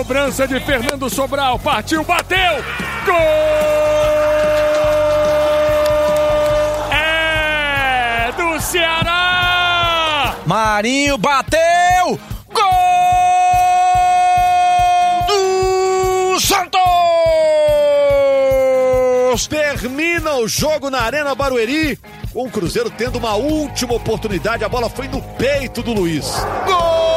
cobrança de Fernando Sobral. Partiu, bateu! Gol! É do Ceará! Marinho bateu! Gol do Santos! Termina o jogo na Arena Barueri, com o Cruzeiro tendo uma última oportunidade. A bola foi no peito do Luiz. Gol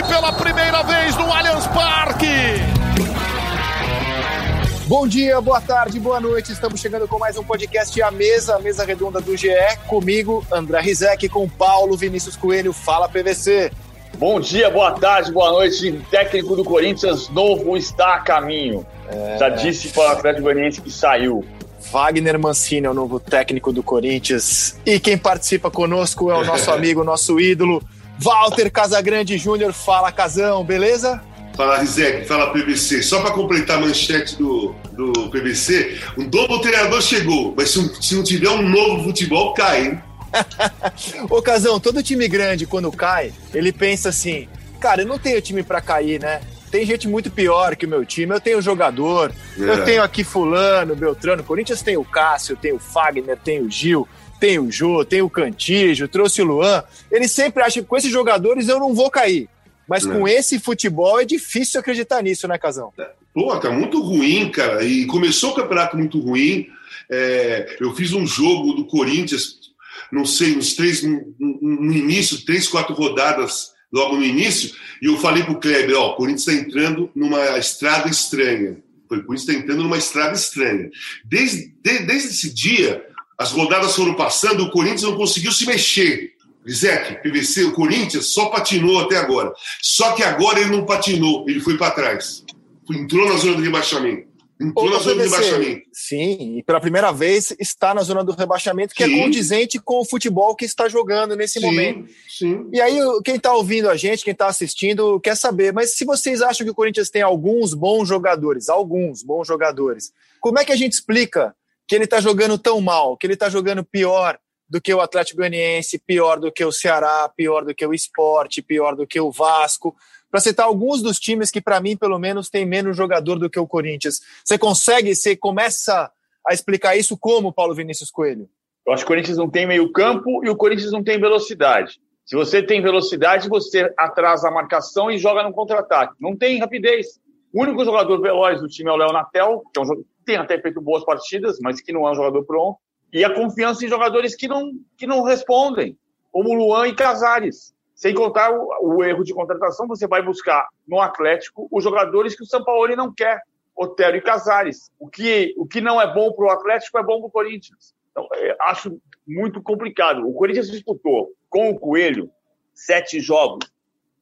Pela primeira vez no Allianz Parque! Bom dia, boa tarde, boa noite. Estamos chegando com mais um podcast A Mesa, a mesa redonda do GE. Comigo, André Rizek, com Paulo Vinícius Coelho. Fala, PVC. Bom dia, boa tarde, boa noite. Técnico do Corinthians novo está a caminho. É... Já disse para o Atlético Goianiense que saiu. Wagner Mancini é o novo técnico do Corinthians. E quem participa conosco é o nosso amigo, nosso ídolo, Walter Casagrande Júnior. Fala, Casão, beleza? Fala, Rizek, fala PBC. Só para completar a manchete do, do PBC, um novo treinador chegou, mas se, se não tiver um novo futebol, cai, hein? Ô, Casão, todo time grande, quando cai, ele pensa assim: cara, eu não tenho time para cair, né? Tem gente muito pior que o meu time. Eu tenho jogador, é. eu tenho aqui Fulano, Beltrano. Corinthians tem o Cássio, tem o Fagner, tem o Gil, tem o Jô, tem o Cantígio, trouxe o Luan. Ele sempre acha que com esses jogadores eu não vou cair. Mas com é. esse futebol é difícil acreditar nisso, né, Casão? Pô, tá muito ruim, cara. E começou o campeonato muito ruim. É, eu fiz um jogo do Corinthians, não sei, uns três, no, no início, três, quatro rodadas logo no início, e eu falei pro Kleber, ó, o Corinthians está entrando numa estrada estranha. O Corinthians está entrando numa estrada estranha. Desde, de, desde esse dia, as rodadas foram passando, o Corinthians não conseguiu se mexer. Rizek, PVC, o Corinthians só patinou até agora. Só que agora ele não patinou, ele foi para trás. Entrou na zona do rebaixamento. Entrou Ô, na zona PVC, do rebaixamento. Sim, e pela primeira vez está na zona do rebaixamento, que é sim. é condizente com o futebol que está jogando nesse sim, momento. Sim. E aí, quem está ouvindo a gente, quem está assistindo, quer saber, mas se vocês acham que o Corinthians tem alguns bons jogadores, alguns bons jogadores, como é que a gente explica que ele está jogando tão mal, que ele está jogando pior do que o Atlético Goianiense, pior do que o Ceará, pior do que o Esporte, pior do que o Vasco, para citar alguns dos times que, para mim, pelo menos, tem menos jogador do que o Corinthians. Você consegue, você começa a explicar isso como, Paulo Vinícius Coelho? Eu acho que o Corinthians não tem meio campo e o Corinthians não tem velocidade. Se você tem velocidade, você atrasa a marcação e joga no contra-ataque. Não tem rapidez. O único jogador veloz do time é o Léo Natel, que é um tem até feito boas partidas, mas que não é um jogador pronto e a confiança em jogadores que não, que não respondem, como Luan e Casares. Sem contar o, o, erro de contratação, você vai buscar no Atlético os jogadores que o São Paulo não quer, Otero e Casares. O que, o que não é bom para o Atlético é bom para o Corinthians. Então, acho muito complicado. O Corinthians disputou com o Coelho sete jogos,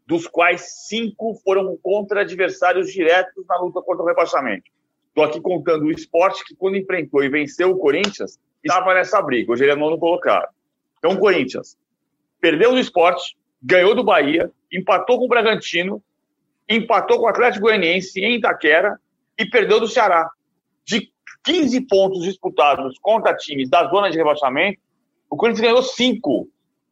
dos quais cinco foram contra adversários diretos na luta contra o rebaixamento. Estou aqui contando o esporte que, quando enfrentou e venceu o Corinthians, estava nessa briga. Hoje ele é nono colocado. Então, o Corinthians perdeu do esporte, ganhou do Bahia, empatou com o Bragantino, empatou com o Atlético Goianiense em Itaquera e perdeu do Ceará. De 15 pontos disputados contra times da zona de rebaixamento, o Corinthians ganhou 5.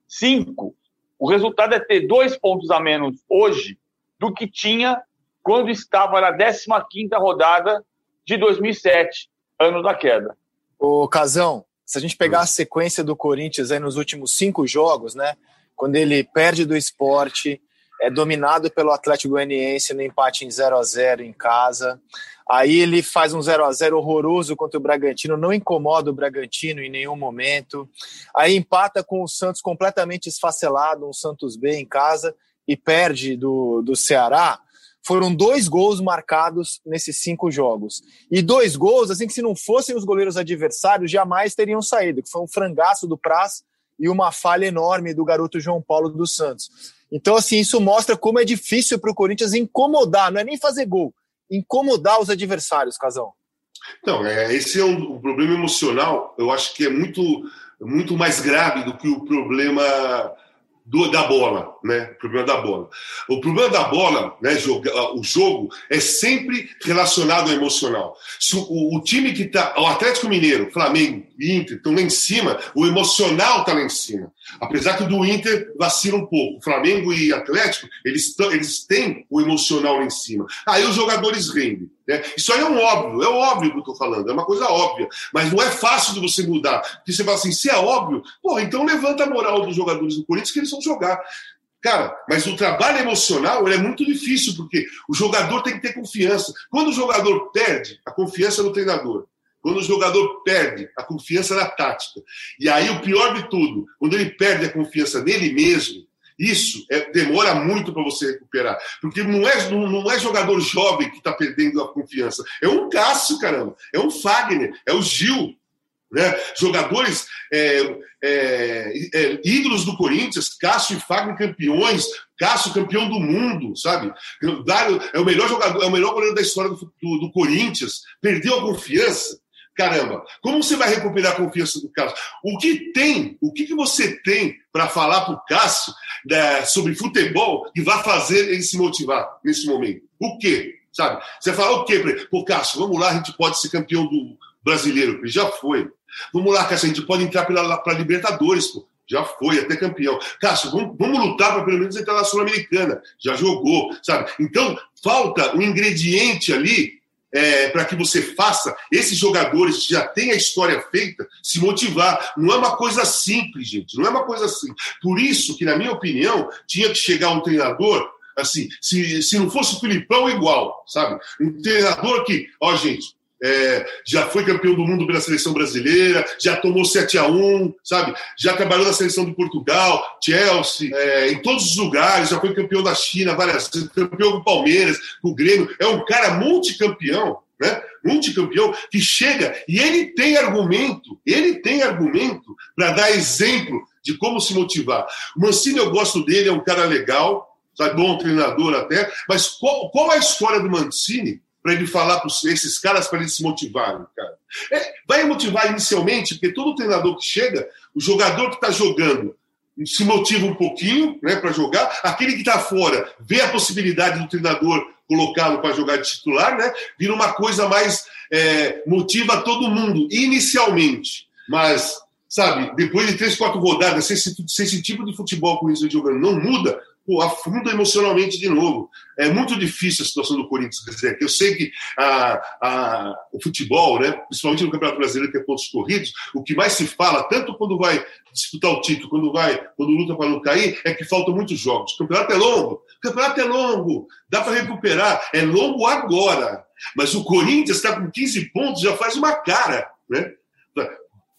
5. O resultado é ter dois pontos a menos hoje do que tinha quando estava na 15ª rodada de 2007, ano da queda. O Casão, se a gente pegar a sequência do Corinthians aí nos últimos cinco jogos, né? Quando ele perde do esporte, é dominado pelo Atlético Goianiense no empate em 0 a 0 em casa. Aí ele faz um 0 a 0 horroroso contra o Bragantino, não incomoda o Bragantino em nenhum momento. Aí empata com o Santos completamente esfacelado, um Santos B em casa, e perde do, do Ceará foram dois gols marcados nesses cinco jogos. E dois gols, assim, que se não fossem os goleiros adversários, jamais teriam saído, que foi um frangaço do Praz e uma falha enorme do garoto João Paulo dos Santos. Então, assim, isso mostra como é difícil para o Corinthians incomodar, não é nem fazer gol, incomodar os adversários, Casão. Então, é, esse é um, um problema emocional, eu acho que é muito, muito mais grave do que o problema do, da bola, né? O problema da bola. O problema da bola, né? Joga, o jogo é sempre relacionado ao emocional. Se o, o time que está, o Atlético Mineiro, Flamengo, Inter estão lá em cima, o emocional está lá em cima. Apesar que o do Inter vacila um pouco. Flamengo e Atlético, eles, eles têm o emocional lá em cima. Aí os jogadores rendem. Né? Isso aí é um óbvio, é óbvio que eu estou falando, é uma coisa óbvia. Mas não é fácil de você mudar. Porque você fala assim, se é óbvio, pô, então levanta a moral dos jogadores do Corinthians que eles vão jogar. Cara, mas o trabalho emocional é muito difícil, porque o jogador tem que ter confiança. Quando o jogador perde, a confiança no treinador. Quando o jogador perde a confiança na tática. E aí, o pior de tudo, quando ele perde a confiança nele mesmo, isso é, demora muito para você recuperar. Porque não é, não, não é jogador jovem que está perdendo a confiança. É um Cássio, caramba. É um Fagner. É o Gil. Né? Jogadores é, é, é, ídolos do Corinthians, Cássio e Fagner campeões, Cássio campeão do mundo, sabe? Dário é o melhor jogador, é o melhor goleiro da história do, do, do Corinthians, perdeu a confiança. Caramba, como você vai recuperar a confiança do Cássio? O que tem, o que, que você tem para falar para o Cássio né, sobre futebol que vai fazer ele se motivar nesse momento? O quê? Sabe? Você fala o quê para ele? Pô, Cássio, vamos lá, a gente pode ser campeão do brasileiro. Ele já foi. Vamos lá, Cássio, a gente pode entrar para Libertadores, pô. Já foi, até campeão. Cássio, vamos, vamos lutar para pelo menos entrar na Sul-Americana. Já jogou, sabe? Então, falta um ingrediente ali é, para que você faça esses jogadores já têm a história feita se motivar. Não é uma coisa simples, gente. Não é uma coisa simples. Por isso que, na minha opinião, tinha que chegar um treinador assim, se, se não fosse o Filipão, igual, sabe? Um treinador que, ó, gente, é, já foi campeão do mundo pela seleção brasileira, já tomou 7 a 1 sabe? Já trabalhou na seleção de Portugal, Chelsea, é, em todos os lugares, já foi campeão da China várias vezes, campeão do Palmeiras, do Grêmio. É um cara multicampeão, né? Multicampeão que chega e ele tem argumento, ele tem argumento para dar exemplo de como se motivar. O Mancini, eu gosto dele, é um cara legal, sabe? bom treinador até, mas qual, qual a história do Mancini? Para ele falar para esses caras para eles se motivarem, cara. É, vai motivar inicialmente, porque todo treinador que chega, o jogador que está jogando se motiva um pouquinho né, para jogar, aquele que está fora vê a possibilidade do treinador colocá-lo para jogar de titular, né, vira uma coisa mais. É, motiva todo mundo, inicialmente. Mas, sabe, depois de três, quatro rodadas, se esse, se esse tipo de futebol com isso jogando não muda, afunda emocionalmente de novo. É muito difícil a situação do Corinthians. Quer dizer, eu sei que a, a, o futebol, né, principalmente no Campeonato Brasileiro, que é pontos corridos, o que mais se fala, tanto quando vai disputar o título, quando vai, quando luta para não cair, é que faltam muitos jogos. O campeonato é longo, o campeonato é longo, dá para recuperar, é longo agora. Mas o Corinthians está com 15 pontos, já faz uma cara, né?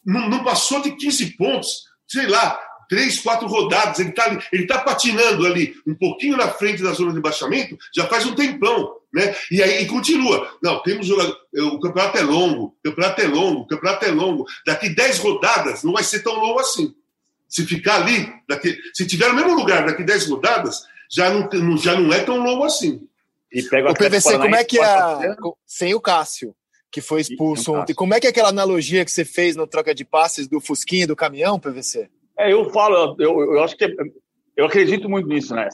Não, não passou de 15 pontos, sei lá, três, quatro rodadas, ele está ele tá patinando ali um pouquinho na frente da zona de baixamento, já faz um tempão. Né? E aí e continua. Não, temos jogador. O campeonato é longo, o campeonato é longo, o campeonato é longo. Daqui dez rodadas não vai ser tão longo assim. Se ficar ali, daqui, se tiver no mesmo lugar daqui dez rodadas, já não, já não é tão longo assim. E pega o, o PVC, como é que é. Sem o Cássio que foi expulso ontem. Como é que é aquela analogia que você fez no troca de passes do Fusquinha e do caminhão, PVC? É, eu falo, eu, eu acho que eu acredito muito nisso, né?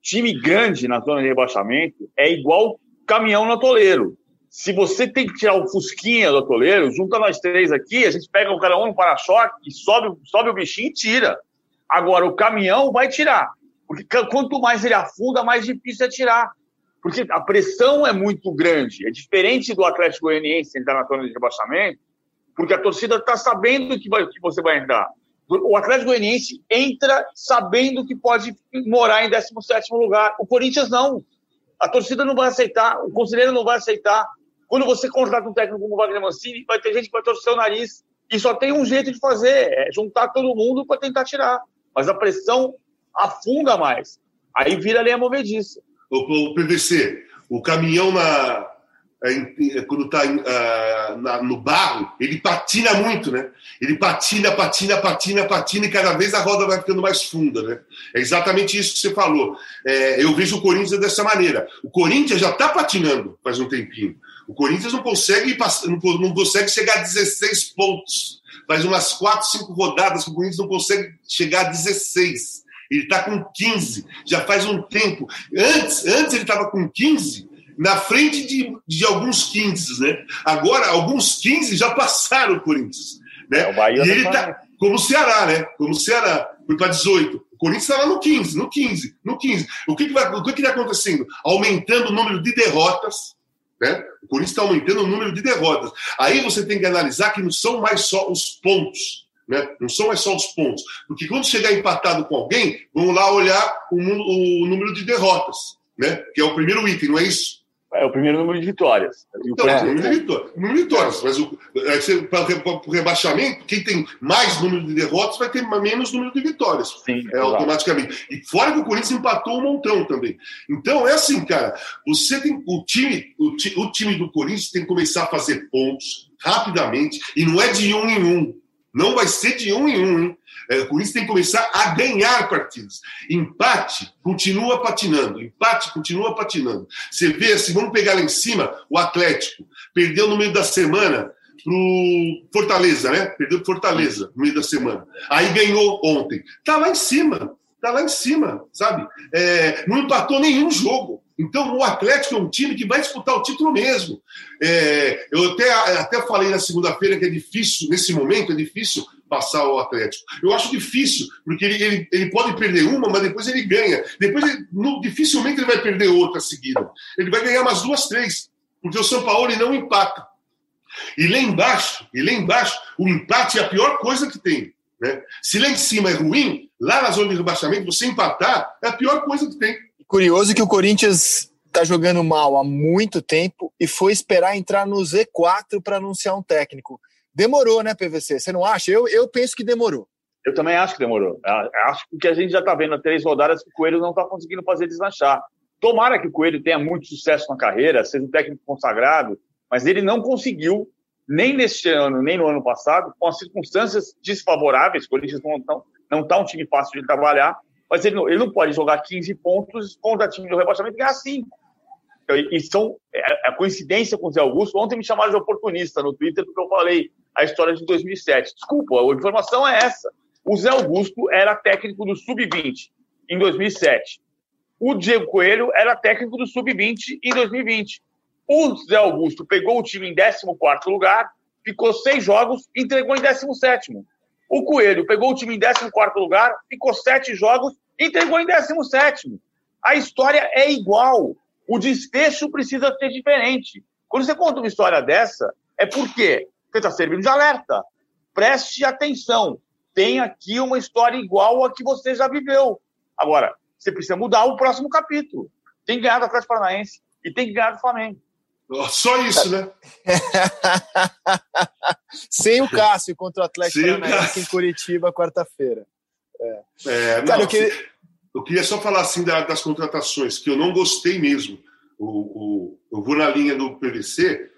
Time grande na zona de rebaixamento é igual caminhão no atoleiro. Se você tem que tirar o fusquinha do atoleiro, junta nós três aqui, a gente pega o cara um no para-choque e sobe, sobe o bichinho e tira. Agora, o caminhão vai tirar. Porque quanto mais ele afunda, mais difícil é tirar. Porque a pressão é muito grande. É diferente do Atlético Goianiense entrar na zona de rebaixamento, porque a torcida está sabendo que, vai, que você vai entrar. O Atlético Goianiense entra sabendo que pode morar em 17 lugar. O Corinthians não. A torcida não vai aceitar, o conselheiro não vai aceitar. Quando você contrata um técnico como o Wagner Mancini, vai ter gente que vai torcer o nariz. E só tem um jeito de fazer, é juntar todo mundo para tentar tirar. Mas a pressão afunda mais. Aí vira lenha movediça. O, PVC, o caminhão na, quando está uh, no barro, ele patina muito, né? Ele patina, patina, patina, patina e cada vez a roda vai ficando mais funda, né? É exatamente isso que você falou. É, eu vejo o Corinthians dessa maneira. O Corinthians já está patinando faz um tempinho. O Corinthians não consegue, não, não consegue chegar a 16 pontos. Faz umas 4, 5 rodadas que o Corinthians não consegue chegar a 16. Ele está com 15, já faz um tempo. Antes, antes ele estava com 15, na frente de, de alguns 15, né? Agora, alguns 15 já passaram o Corinthians. Né? É, o Bahia e ele está como o Ceará, né? Como o Ceará, foi para 18. O Corinthians está lá no 15, no 15, no 15. O que, que vai, o que está acontecendo? Aumentando o número de derrotas, né? O Corinthians está aumentando o número de derrotas. Aí você tem que analisar que não são mais só os pontos. Né? Não são mais só os pontos. Porque quando chegar empatado com alguém, vamos lá olhar o, o número de derrotas, né? que é o primeiro item, não é isso? É o primeiro número de vitórias. Então, o número de vitórias. número de vitórias. Mas é, para o rebaixamento, quem tem mais número de derrotas vai ter menos número de vitórias. Sim, é, automaticamente. E fora que o Corinthians empatou um montão também. Então, é assim, cara. Você tem. O time, o, o time do Corinthians tem que começar a fazer pontos rapidamente. E não é de um em um. Não vai ser de um em um, hein? É, o Corinthians tem que começar a ganhar partidas. Empate continua patinando, empate continua patinando. Você vê assim, vamos pegar lá em cima o Atlético. Perdeu no meio da semana pro Fortaleza, né? Perdeu pro Fortaleza no meio da semana. Aí ganhou ontem. Tá lá em cima, tá lá em cima, sabe? É, não empatou nenhum jogo. Então, o Atlético é um time que vai disputar o título mesmo. É, eu até, até falei na segunda-feira que é difícil, nesse momento, é difícil passar o Atlético. Eu acho difícil, porque ele, ele, ele pode perder uma, mas depois ele ganha. Depois, ele, no, dificilmente ele vai perder outra seguida. Ele vai ganhar umas duas, três, porque o São Paulo não empata. E lá embaixo, e lá embaixo, o empate é a pior coisa que tem. Né? Se lá em cima é ruim, lá na zona de rebaixamento, você empatar é a pior coisa que tem. Curioso que o Corinthians está jogando mal há muito tempo e foi esperar entrar no Z4 para anunciar um técnico. Demorou, né, PVC? Você não acha? Eu, eu penso que demorou. Eu também acho que demorou. Acho que a gente já está vendo há três rodadas que o Coelho não está conseguindo fazer deslanchar. Tomara que o Coelho tenha muito sucesso na carreira, seja um técnico consagrado, mas ele não conseguiu, nem neste ano, nem no ano passado, com as circunstâncias desfavoráveis. O Corinthians não está um time fácil de trabalhar mas ele não, ele não pode jogar 15 pontos contra time do rebaixamento e ganhar 5. E são é, a coincidência com o Zé Augusto. Ontem me chamaram de oportunista no Twitter porque eu falei a história de 2007. Desculpa, a informação é essa. O Zé Augusto era técnico do Sub-20 em 2007. O Diego Coelho era técnico do Sub-20 em 2020. O Zé Augusto pegou o time em 14 lugar, ficou seis jogos e entregou em 17. O Coelho pegou o time em 14 lugar, ficou sete jogos e entregou em 17. A história é igual. O desfecho precisa ser diferente. Quando você conta uma história dessa, é porque você está servindo de alerta. Preste atenção. Tem aqui uma história igual a que você já viveu. Agora, você precisa mudar o próximo capítulo. Tem que ganhar do Atlético Paranaense e tem que ganhar do Flamengo. Só isso, né? Sem o Cássio contra o Atlético Paranaense em Curitiba, quarta-feira. É. É, Cara, eu, queria... eu, queria... só falar assim das contratações, que eu não gostei mesmo. O, o, eu vou na linha do PVC,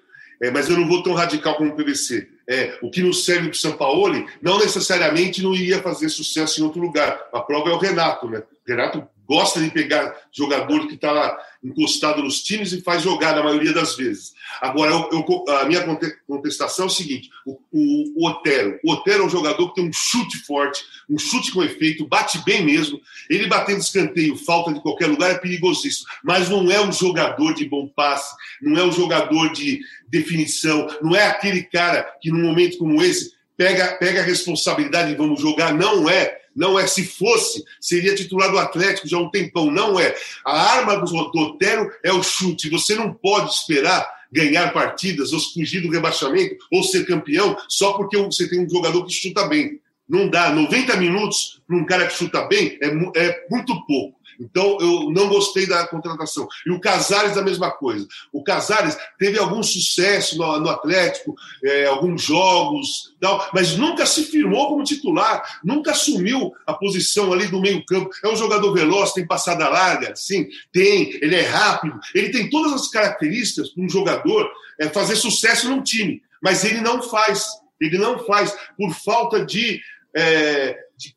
é, mas eu não vou tão radical como o PVC. É, o que nos serve para o São Paulo não necessariamente não iria fazer sucesso em outro lugar. A prova é o Renato, né? O Renato gosta de pegar jogador que está encostado nos times e faz jogar na maioria das vezes. Agora, eu, eu, a minha contestação é o seguinte: o, o, o, Otero. O Otero é um jogador que tem um chute forte, um chute com efeito, bate bem mesmo. Ele batendo escanteio, falta de qualquer lugar, é perigosíssimo. Mas não é um jogador de bom passe, não é um jogador de definição, não é aquele cara que, num momento como esse, pega, pega a responsabilidade e vamos jogar. Não é não é. Se fosse, seria titular do Atlético já há um tempão. Não é. A arma do Otero é o chute. Você não pode esperar ganhar partidas, ou fugir do rebaixamento, ou ser campeão, só porque você tem um jogador que chuta bem. Não dá. 90 minutos para um cara que chuta bem é, é muito pouco. Então, eu não gostei da contratação. E o Casares, a mesma coisa. O Casares teve algum sucesso no, no Atlético, é, alguns jogos, tal, mas nunca se firmou como titular, nunca assumiu a posição ali do meio-campo. É um jogador veloz, tem passada larga, sim, tem, ele é rápido, ele tem todas as características para um jogador é, fazer sucesso num time, mas ele não faz. Ele não faz por falta de, é, de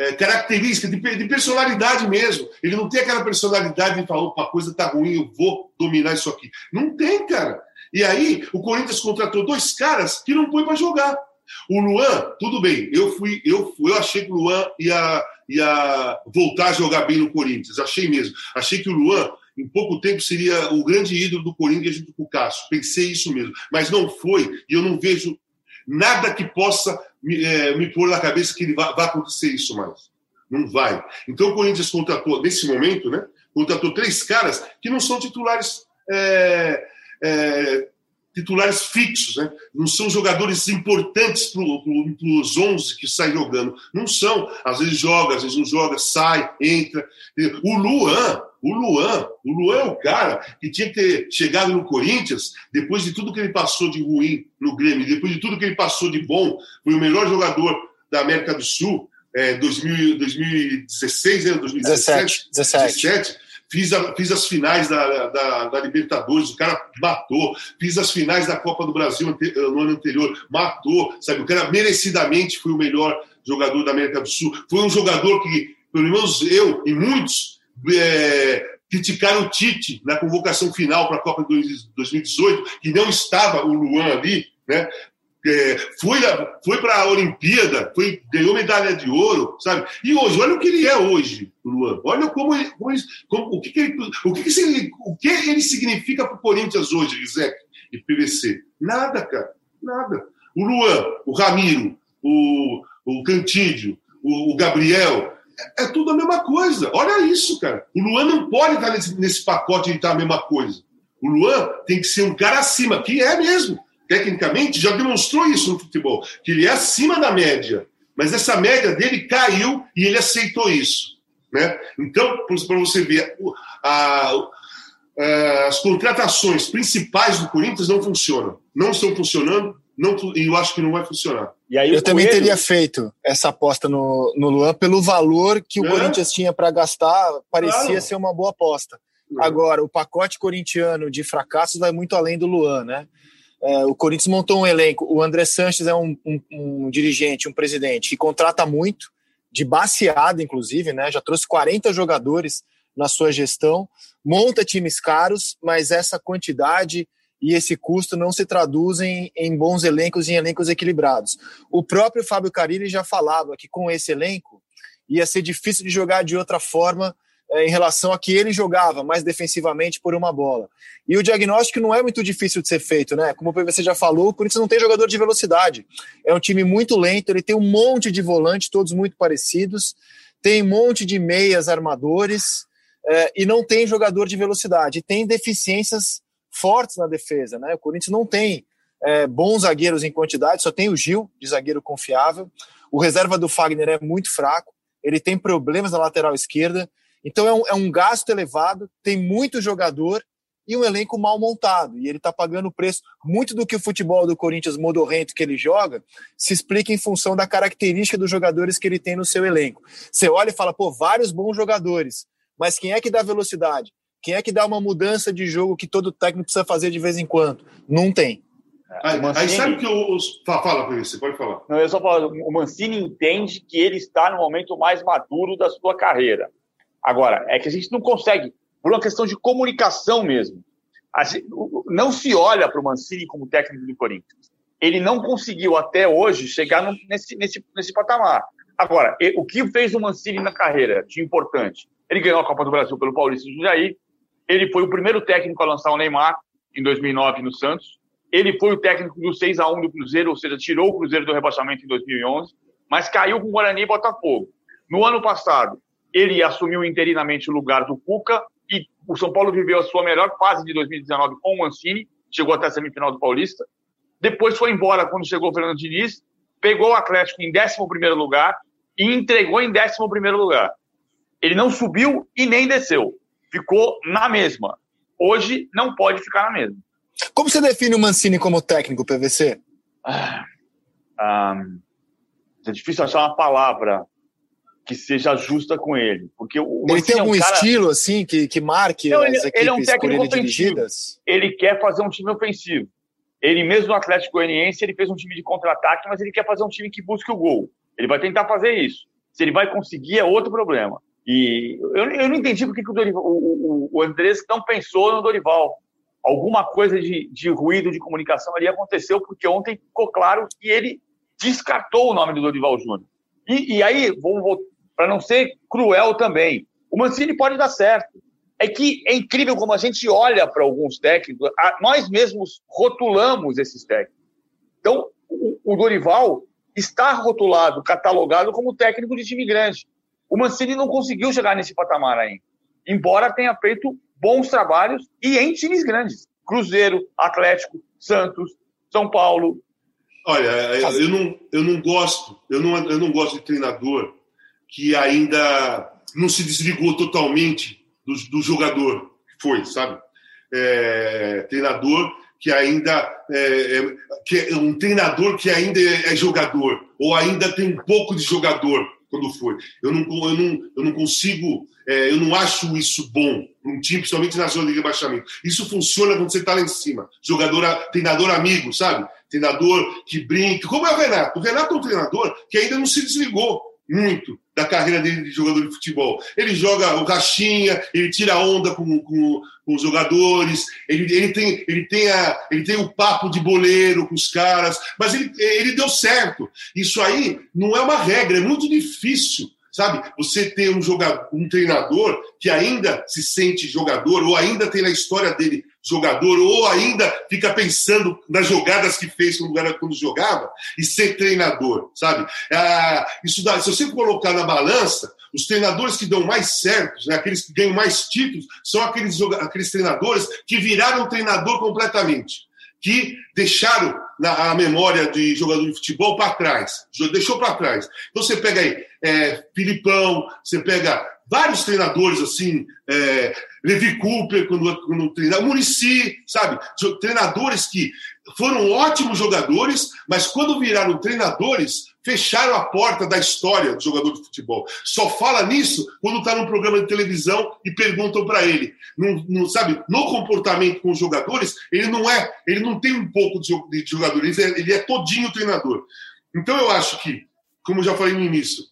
é, característica, de, de, personalidade mesmo. Ele não tem aquela personalidade de falar, opa, a coisa tá ruim, eu vou dominar isso aqui. Não tem, cara. E aí, o Corinthians contratou dois caras que não põe para jogar. O Luan, tudo bem, eu fui, eu, eu achei que o Luan ia, ia voltar a jogar bem no Corinthians. Achei mesmo. Achei que o Luan, em pouco tempo, seria o grande ídolo do Corinthians junto com o Cássio. Pensei isso mesmo. Mas não foi, e eu não vejo nada que possa me, é, me pôr na cabeça que ele vai, vai acontecer isso mais. Não vai. Então o Corinthians contratou, nesse momento, né? Contratou três caras que não são titulares. É, é, titulares fixos, né? não são jogadores importantes para os 11 que saem jogando. Não são. Às vezes joga, às vezes não joga, sai, entra. O Luan, o Luan, o Luan é o cara que tinha que ter chegado no Corinthians depois de tudo que ele passou de ruim no Grêmio, depois de tudo que ele passou de bom, foi o melhor jogador da América do Sul, é, 2000, 2016, né? 2017, 17. 17. 17 Fiz, a, fiz as finais da, da, da, Libertadores, o cara matou. Fiz as finais da Copa do Brasil no ano anterior, matou. Sabe, o cara merecidamente foi o melhor jogador da América do Sul. Foi um jogador que, pelo menos eu e muitos, é, criticaram o Tite na convocação final para a Copa de 2018, que não estava o Luan ali, né? É, foi, foi para a Olimpíada, foi, ganhou medalha de ouro, sabe? E hoje, olha o que ele é hoje, Luan. Olha como, ele, como, ele, como o que, que ele, o que, que, ele, o que ele significa para o Corinthians hoje, Rizek e PVC. Nada, cara, nada. O Luan, o Ramiro, o, o Cantídio, o, o Gabriel, é, é, tudo a mesma coisa. Olha isso, cara. O Luan não pode estar nesse, nesse pacote de estar a mesma coisa. O Luan tem que ser um cara acima, que é mesmo tecnicamente, já demonstrou isso no futebol, que ele é acima da média. Mas essa média dele caiu e ele aceitou isso. Né? Então, para você ver, a, a, as contratações principais do Corinthians não funcionam. Não estão funcionando não, e eu acho que não vai funcionar. eu também Coelho... teria feito essa aposta no, no Luan pelo valor que o é? Corinthians tinha para gastar, parecia claro. ser uma boa aposta. Agora, o pacote corintiano de fracassos vai muito além do Luan, né? É, o Corinthians montou um elenco. O André Sanches é um, um, um, dirigente, um presidente que contrata muito, de baseada, inclusive, né? Já trouxe 40 jogadores na sua gestão, monta times caros, mas essa quantidade e esse custo não se traduzem em bons elencos e em elencos equilibrados. O próprio Fábio Carilli já falava que com esse elenco ia ser difícil de jogar de outra forma é, em relação a que ele jogava mais defensivamente por uma bola. E o diagnóstico não é muito difícil de ser feito, né? Como PVC já falou, o Corinthians não tem jogador de velocidade. É um time muito lento, ele tem um monte de volantes, todos muito parecidos, tem um monte de meias armadores é, e não tem jogador de velocidade. Tem deficiências fortes na defesa, né? O Corinthians não tem é, bons zagueiros em quantidade, só tem o Gil, de zagueiro confiável. O reserva do Fagner é muito fraco, ele tem problemas na lateral esquerda. Então é um, é um gasto elevado, tem muito jogador e um elenco mal montado. E ele está pagando o preço. Muito do que o futebol do Corinthians modorrento que ele joga se explica em função da característica dos jogadores que ele tem no seu elenco. Você olha e fala, pô, vários bons jogadores, mas quem é que dá velocidade? Quem é que dá uma mudança de jogo que todo técnico precisa fazer de vez em quando? Não tem. Aí, Mancini... aí sabe que eu. Fala, para você pode falar. Não, eu só falo, o Mancini entende que ele está no momento mais maduro da sua carreira. Agora, é que a gente não consegue, por uma questão de comunicação mesmo. Gente, não se olha para o Mancini como técnico do Corinthians. Ele não conseguiu até hoje chegar no, nesse, nesse, nesse patamar. Agora, o que fez o Mancini na carreira de importante? Ele ganhou a Copa do Brasil pelo Paulista de Jundiaí. Ele foi o primeiro técnico a lançar o Neymar em 2009 no Santos. Ele foi o técnico do 6 a 1 do Cruzeiro, ou seja, tirou o Cruzeiro do rebaixamento em 2011, mas caiu com o Guarani e Botafogo. No ano passado, ele assumiu interinamente o lugar do Cuca e o São Paulo viveu a sua melhor fase de 2019 com o Mancini, chegou até a semifinal do Paulista. Depois foi embora quando chegou o Fernando Diniz, pegou o Atlético em 11 lugar e entregou em 11 lugar. Ele não subiu e nem desceu, ficou na mesma. Hoje não pode ficar na mesma. Como você define o Mancini como técnico, PVC? Ah, ah, é difícil achar uma palavra que seja justa com ele. Porque o ele tem algum é um cara... estilo assim que, que marque Não, ele, as equipes ele é um técnico ofensivo. dirigidas? Ele quer fazer um time ofensivo. Ele mesmo no Atlético Goianiense, ele fez um time de contra-ataque, mas ele quer fazer um time que busque o gol. Ele vai tentar fazer isso. Se ele vai conseguir, é outro problema. E eu, eu não entendi porque que o, Dorival, o, o, Andrés não pensou no Dorival. Alguma coisa de, de ruído de comunicação ali aconteceu, porque ontem ficou claro que ele descartou o nome do Dorival Júnior. E, e aí, para não ser cruel também. O Mancini pode dar certo. É que é incrível como a gente olha para alguns técnicos, a, nós mesmos rotulamos esses técnicos. Então, o, o Dorival está rotulado, catalogado como técnico de time grande. O Mancini não conseguiu chegar nesse patamar ainda, embora tenha feito bons trabalhos e em times grandes. Cruzeiro, Atlético, Santos, São Paulo. Olha, eu não, eu não gosto, eu não, eu não gosto de treinador que ainda não se desligou totalmente do, do jogador que foi, sabe? É, treinador que ainda é, é, que é um treinador que ainda é, jogador ou ainda tem um pouco de jogador quando foi. Eu não, eu não, eu não consigo, é, eu não acho isso bom um time, principalmente na zona de rebaixamento. Isso funciona quando você está lá em cima. Jogador, treinador amigo, sabe? Treinador que brinca. Como é o Renato? O Renato é um treinador que ainda não se desligou muito da carreira dele de jogador de futebol. Ele joga o caixinha, ele tira onda com, com, com os jogadores, ele, ele, tem, ele, tem a, ele tem o papo de boleiro com os caras, mas ele, ele deu certo. Isso aí não é uma regra, é muito difícil sabe? Você ter um jogador, um treinador que ainda se sente jogador ou ainda tem na história dele jogador ou ainda fica pensando nas jogadas que fez quando, jogava e ser treinador, sabe? Ah, isso dá, se você colocar na balança, os treinadores que dão mais certos, né, aqueles que ganham mais títulos, são aqueles, aqueles treinadores que viraram treinador completamente que deixaram na, a memória de jogador de futebol para trás, deixou para trás. Então você pega aí é, Filipão, você pega vários treinadores assim, é, Levi Cooper, quando, quando treinava, Murici, sabe? Treinadores que foram ótimos jogadores, mas quando viraram treinadores, fecharam a porta da história do jogador de futebol. Só fala nisso quando está num programa de televisão e perguntam para ele. Não, não, sabe, no comportamento com os jogadores, ele não é, ele não tem um pouco de jogador, ele é, ele é todinho treinador. Então eu acho que, como eu já falei no início,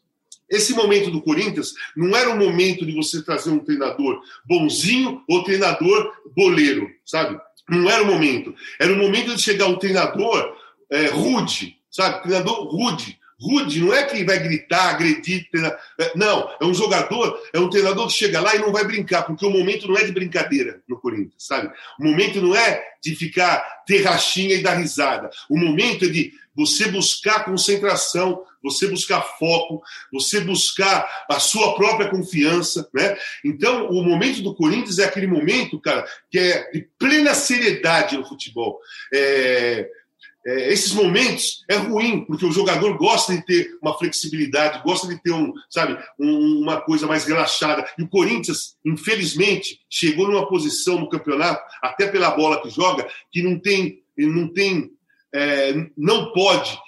esse momento do Corinthians não era um momento de você trazer um treinador bonzinho ou treinador boleiro, sabe? Não era o momento. Era o momento de chegar um treinador é, rude, sabe? Treinador rude. Rude não é quem vai gritar, agredir. Treinar. É, não, é um jogador, é um treinador que chega lá e não vai brincar, porque o momento não é de brincadeira no Corinthians, sabe? O momento não é de ficar ter rachinha e dar risada. O momento é de você buscar concentração, você buscar foco, você buscar a sua própria confiança, né? Então, o momento do Corinthians é aquele momento, cara, que é de plena seriedade no futebol. É, é, esses momentos é ruim, porque o jogador gosta de ter uma flexibilidade, gosta de ter um, sabe, um, uma coisa mais relaxada. E o Corinthians, infelizmente, chegou numa posição no campeonato, até pela bola que joga, que não tem, não tem, é, não pode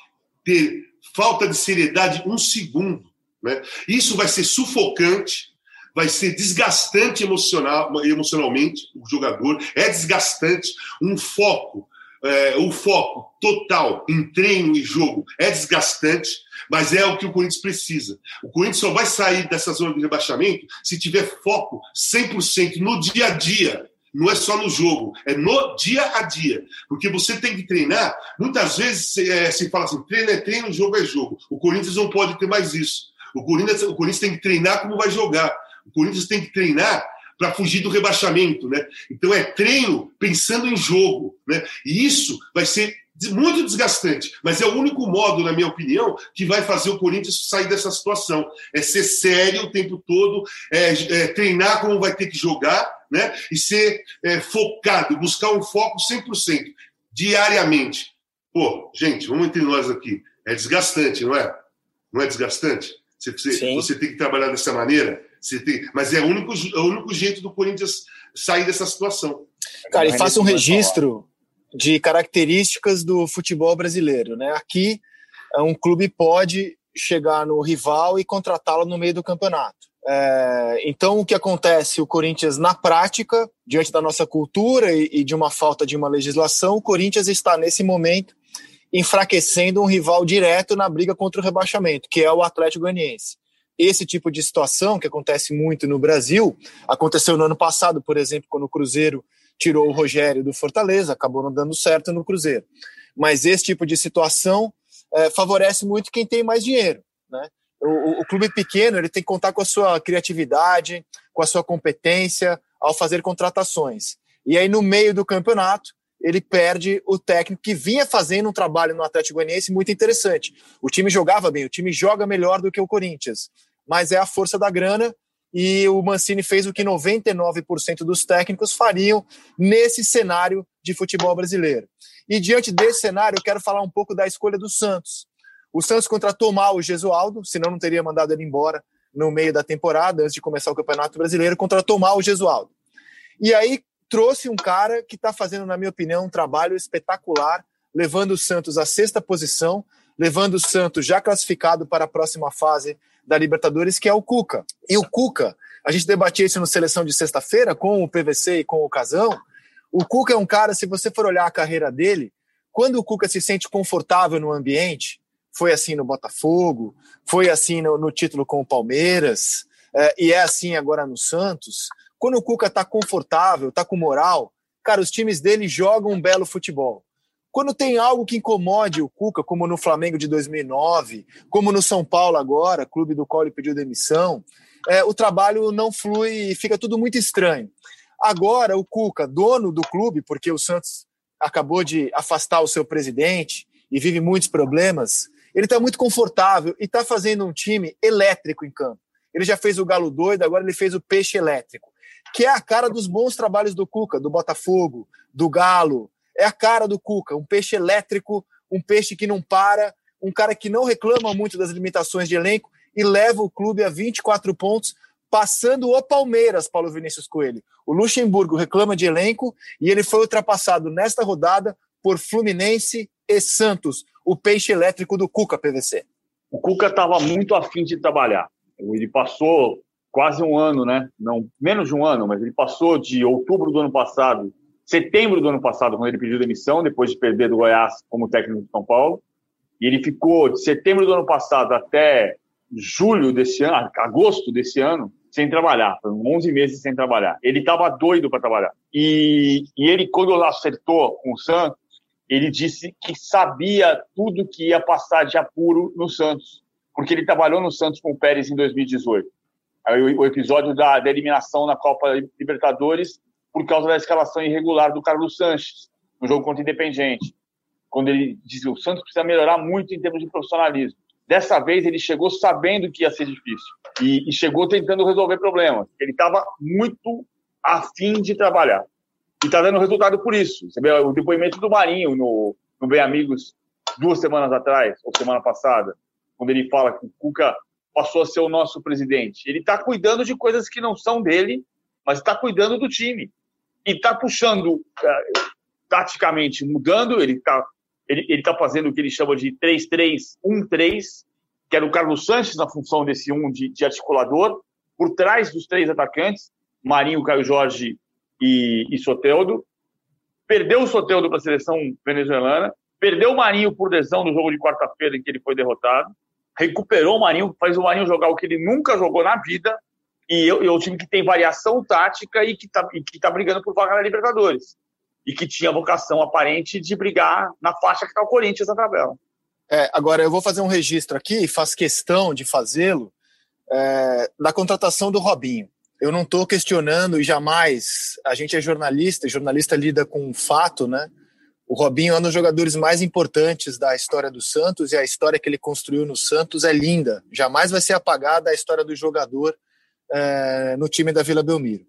ter falta de seriedade um segundo. Né? Isso vai ser sufocante, vai ser desgastante emocional, emocionalmente o jogador, é desgastante, um foco é, o foco total em treino e jogo é desgastante, mas é o que o Corinthians precisa. O Corinthians só vai sair dessa zona de rebaixamento se tiver foco 100% no dia a dia. Não é só no jogo, é no dia a dia. Porque você tem que treinar. Muitas vezes é, se fala assim: treino é treino, jogo é jogo. O Corinthians não pode ter mais isso. O Corinthians, o Corinthians tem que treinar como vai jogar. O Corinthians tem que treinar para fugir do rebaixamento, né? Então é treino pensando em jogo, né? E isso vai ser muito desgastante, mas é o único modo, na minha opinião, que vai fazer o Corinthians sair dessa situação. É ser sério o tempo todo, é, é treinar como vai ter que jogar, né? E ser é, focado, buscar um foco 100%, diariamente. Pô, gente, vamos entre nós aqui. É desgastante, não é? Não é desgastante? Você, você, você tem que trabalhar dessa maneira. Tem, mas é o único, é o único jeito do Corinthians sair dessa situação. Cara, e faça um registro de características do futebol brasileiro. Né? Aqui, um clube pode chegar no rival e contratá-lo no meio do campeonato. É, então, o que acontece? O Corinthians, na prática, diante da nossa cultura e, e de uma falta de uma legislação, o Corinthians está, nesse momento, enfraquecendo um rival direto na briga contra o rebaixamento, que é o Atlético Goianiense esse tipo de situação, que acontece muito no Brasil, aconteceu no ano passado, por exemplo, quando o Cruzeiro tirou o Rogério do Fortaleza, acabou não dando certo no Cruzeiro. Mas esse tipo de situação é, favorece muito quem tem mais dinheiro. Né? O, o, clube pequeno ele tem que contar com a sua criatividade, com a sua competência ao fazer contratações. E aí, no meio do campeonato, ele perde o técnico que vinha fazendo um trabalho no Atlético Goianiense muito interessante. O time jogava bem, o time joga melhor do que o Corinthians, mas é a força da grana e o Mancini fez o que 99% dos técnicos fariam nesse cenário de futebol brasileiro. E diante desse cenário, eu quero falar um pouco da escolha do Santos. O Santos contratou mal o Gesualdo, senão não teria mandado ele embora no meio da temporada, antes de começar o Campeonato Brasileiro, contratou mal o Gesualdo. E aí trouxe um cara que está fazendo, na minha opinião, um trabalho espetacular, levando o Santos à sexta posição, levando o Santos já classificado para a próxima fase da Libertadores, que é o Cuca. E o Cuca, a gente debatia isso no Seleção de sexta-feira com o PVC e com o Casão. O Cuca é um cara, se você for olhar a carreira dele, quando o Cuca se sente confortável no ambiente, foi assim no Botafogo, foi assim no, no título com o Palmeiras, é, e é assim agora no Santos. Quando o Cuca está confortável, está com moral, cara, os times dele jogam um belo futebol. Quando tem algo que incomode o Cuca, como no Flamengo de 2009, como no São Paulo agora, clube do qual ele pediu demissão, é, o trabalho não flui e fica tudo muito estranho. Agora, o Cuca, dono do clube, porque o Santos acabou de afastar o seu presidente e vive muitos problemas, ele está muito confortável e está fazendo um time elétrico em campo. Ele já fez o Galo doido, agora ele fez o Peixe elétrico, que é a cara dos bons trabalhos do Cuca, do Botafogo, do Galo, é a cara do Cuca, um peixe elétrico, um peixe que não para, um cara que não reclama muito das limitações de elenco e leva o clube a 24 pontos, passando o Palmeiras, Paulo Vinícius Coelho. O Luxemburgo reclama de elenco e ele foi ultrapassado nesta rodada por Fluminense e Santos, o peixe elétrico do Cuca PVC. O Cuca estava muito afim de trabalhar. Ele passou quase um ano, né? Não, menos de um ano, mas ele passou de outubro do ano passado setembro do ano passado, quando ele pediu demissão, depois de perder do Goiás como técnico de São Paulo. E ele ficou de setembro do ano passado até julho desse ano, agosto desse ano, sem trabalhar. Foram 11 meses sem trabalhar. Ele estava doido para trabalhar. E, e ele, quando acertou com o Santos, ele disse que sabia tudo que ia passar de apuro no Santos, porque ele trabalhou no Santos com o Pérez em 2018. Aí, o, episódio da, da eliminação na Copa Libertadores por causa da escalação irregular do Carlos Sanches no jogo contra o Independente, quando ele que o Santos precisa melhorar muito em termos de profissionalismo. Dessa vez ele chegou sabendo que ia ser difícil e, e chegou tentando resolver problemas. Ele estava muito afim de trabalhar e está dando resultado por isso. Você vê o depoimento do Marinho no, no Bem Amigos duas semanas atrás ou semana passada, quando ele fala que o Cuca passou a ser o nosso presidente. Ele está cuidando de coisas que não são dele, mas está cuidando do time e está puxando uh, taticamente, mudando. Ele está ele, ele tá fazendo o que ele chama de 3-3-1-3, que era o Carlos Sanches na função desse um de, de articulador, por trás dos três atacantes, Marinho, Caio Jorge e, e Soteldo. Perdeu o Soteldo para a seleção venezuelana, perdeu o Marinho por lesão no jogo de quarta-feira em que ele foi derrotado, recuperou o Marinho, faz o Marinho jogar o que ele nunca jogou na vida, e é o time que tem variação tática e que está tá brigando por vaga na Libertadores. E que tinha vocação aparente de brigar na faixa que está o Corinthians na tabela. É, agora, eu vou fazer um registro aqui, faço questão de fazê-lo, é, da contratação do Robinho. Eu não estou questionando e jamais. A gente é jornalista, jornalista lida com fato, né? O Robinho é um dos jogadores mais importantes da história do Santos e a história que ele construiu no Santos é linda. Jamais vai ser apagada a história do jogador é, no time da Vila Belmiro.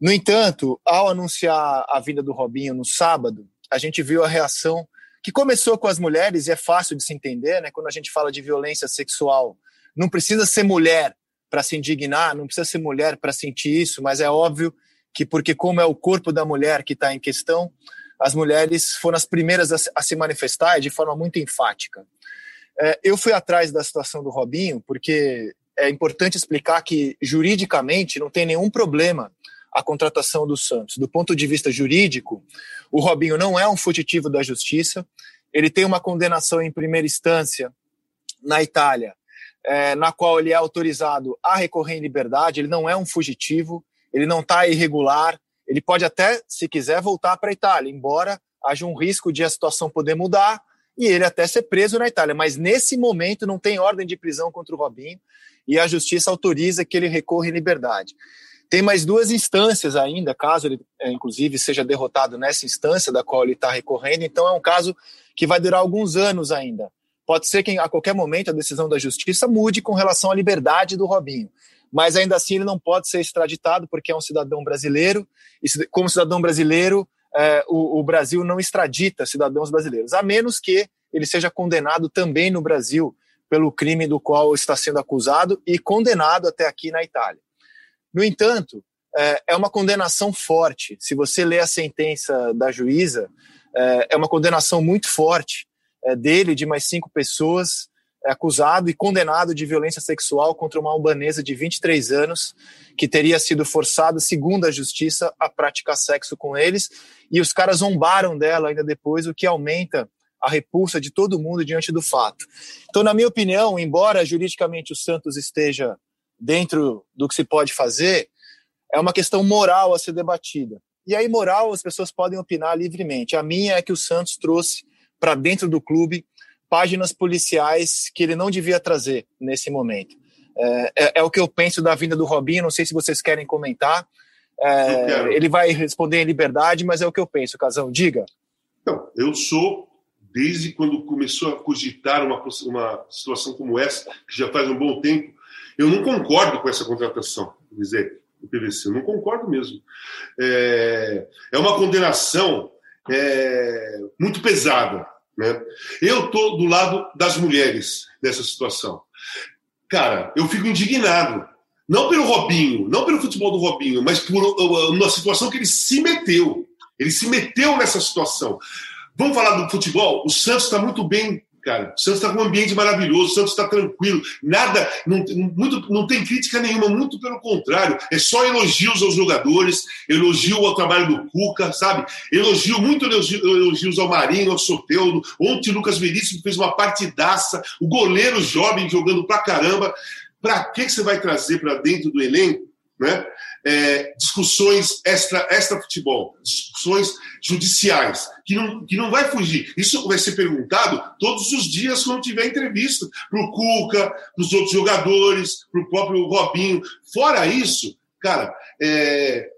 No entanto, ao anunciar a vinda do Robinho no sábado, a gente viu a reação que começou com as mulheres, e é fácil de se entender, né? Quando a gente fala de violência sexual, não precisa ser mulher para se indignar, não precisa ser mulher para sentir isso, mas é óbvio que, porque, como é o corpo da mulher que está em questão, as mulheres foram as primeiras a, a se manifestar de forma muito enfática. É, eu fui atrás da situação do Robinho, porque é importante explicar que, juridicamente, não tem nenhum problema a contratação do Santos. Do ponto de vista jurídico, o Robinho não é um fugitivo da justiça, ele tem uma condenação em primeira instância na Itália, é, na qual ele é autorizado a recorrer em liberdade, ele não é um fugitivo, ele não está irregular, ele pode até, se quiser, voltar para a Itália, embora haja um risco de a situação poder mudar e ele até ser preso na Itália. Mas nesse momento não tem ordem de prisão contra o Robinho e a justiça autoriza que ele recorra em liberdade. Tem mais duas instâncias ainda, caso ele, é, inclusive, seja derrotado nessa instância da qual ele está recorrendo. Então, é um caso que vai durar alguns anos ainda. Pode ser que a qualquer momento a decisão da justiça mude com relação à liberdade do Robinho. Mas ainda assim, ele não pode ser extraditado porque é um cidadão brasileiro. E, como cidadão brasileiro, é, o, o Brasil não extradita cidadãos brasileiros, a menos que ele seja condenado também no Brasil pelo crime do qual está sendo acusado e condenado até aqui na Itália. No entanto, é, é uma condenação forte. Se você lê a sentença da juíza, é, é uma condenação muito forte dele, de mais cinco pessoas, acusado e condenado de violência sexual contra uma albanesa de 23 anos, que teria sido forçada, segundo a justiça, a praticar sexo com eles. E os caras zombaram dela ainda depois, o que aumenta a repulsa de todo mundo diante do fato. Então, na minha opinião, embora juridicamente o Santos esteja dentro do que se pode fazer, é uma questão moral a ser debatida. E aí, moral, as pessoas podem opinar livremente. A minha é que o Santos trouxe para dentro do clube páginas policiais que ele não devia trazer nesse momento. É, é, é, o que eu penso da vinda do Robinho. Não sei se vocês querem comentar. É, ele vai responder em liberdade, mas é o que eu penso. Casão, diga. Eu sou, desde quando começou a cogitar uma, uma situação como essa, que já faz um bom tempo, eu não concordo com essa contratação, dizer, do PVC. Eu não concordo mesmo. É, é uma condenação é, muito pesada. Né? Eu estou do lado das mulheres nessa situação. Cara, eu fico indignado. Não pelo Robinho, não pelo futebol do Robinho, mas por uma situação que ele se meteu. Ele se meteu nessa situação. Vamos falar do futebol? O Santos está muito bem cara. O Santos está com um ambiente maravilhoso, o Santos está tranquilo, nada, não, muito, não tem crítica nenhuma, muito pelo contrário, é só elogios aos jogadores, elogio ao trabalho do Cuca, sabe? Elogio, muito elogio, elogios ao Marinho, ao Soteudo, ontem o Lucas Veríssimo fez uma partidaça, o goleiro jovem jogando pra caramba. Para que, que você vai trazer para dentro do elenco né? É, discussões extra, extra futebol, discussões judiciais, que não, que não vai fugir. Isso vai ser perguntado todos os dias quando tiver entrevista para o Cuca, para os outros jogadores, para o próprio Robinho. Fora isso, cara, é,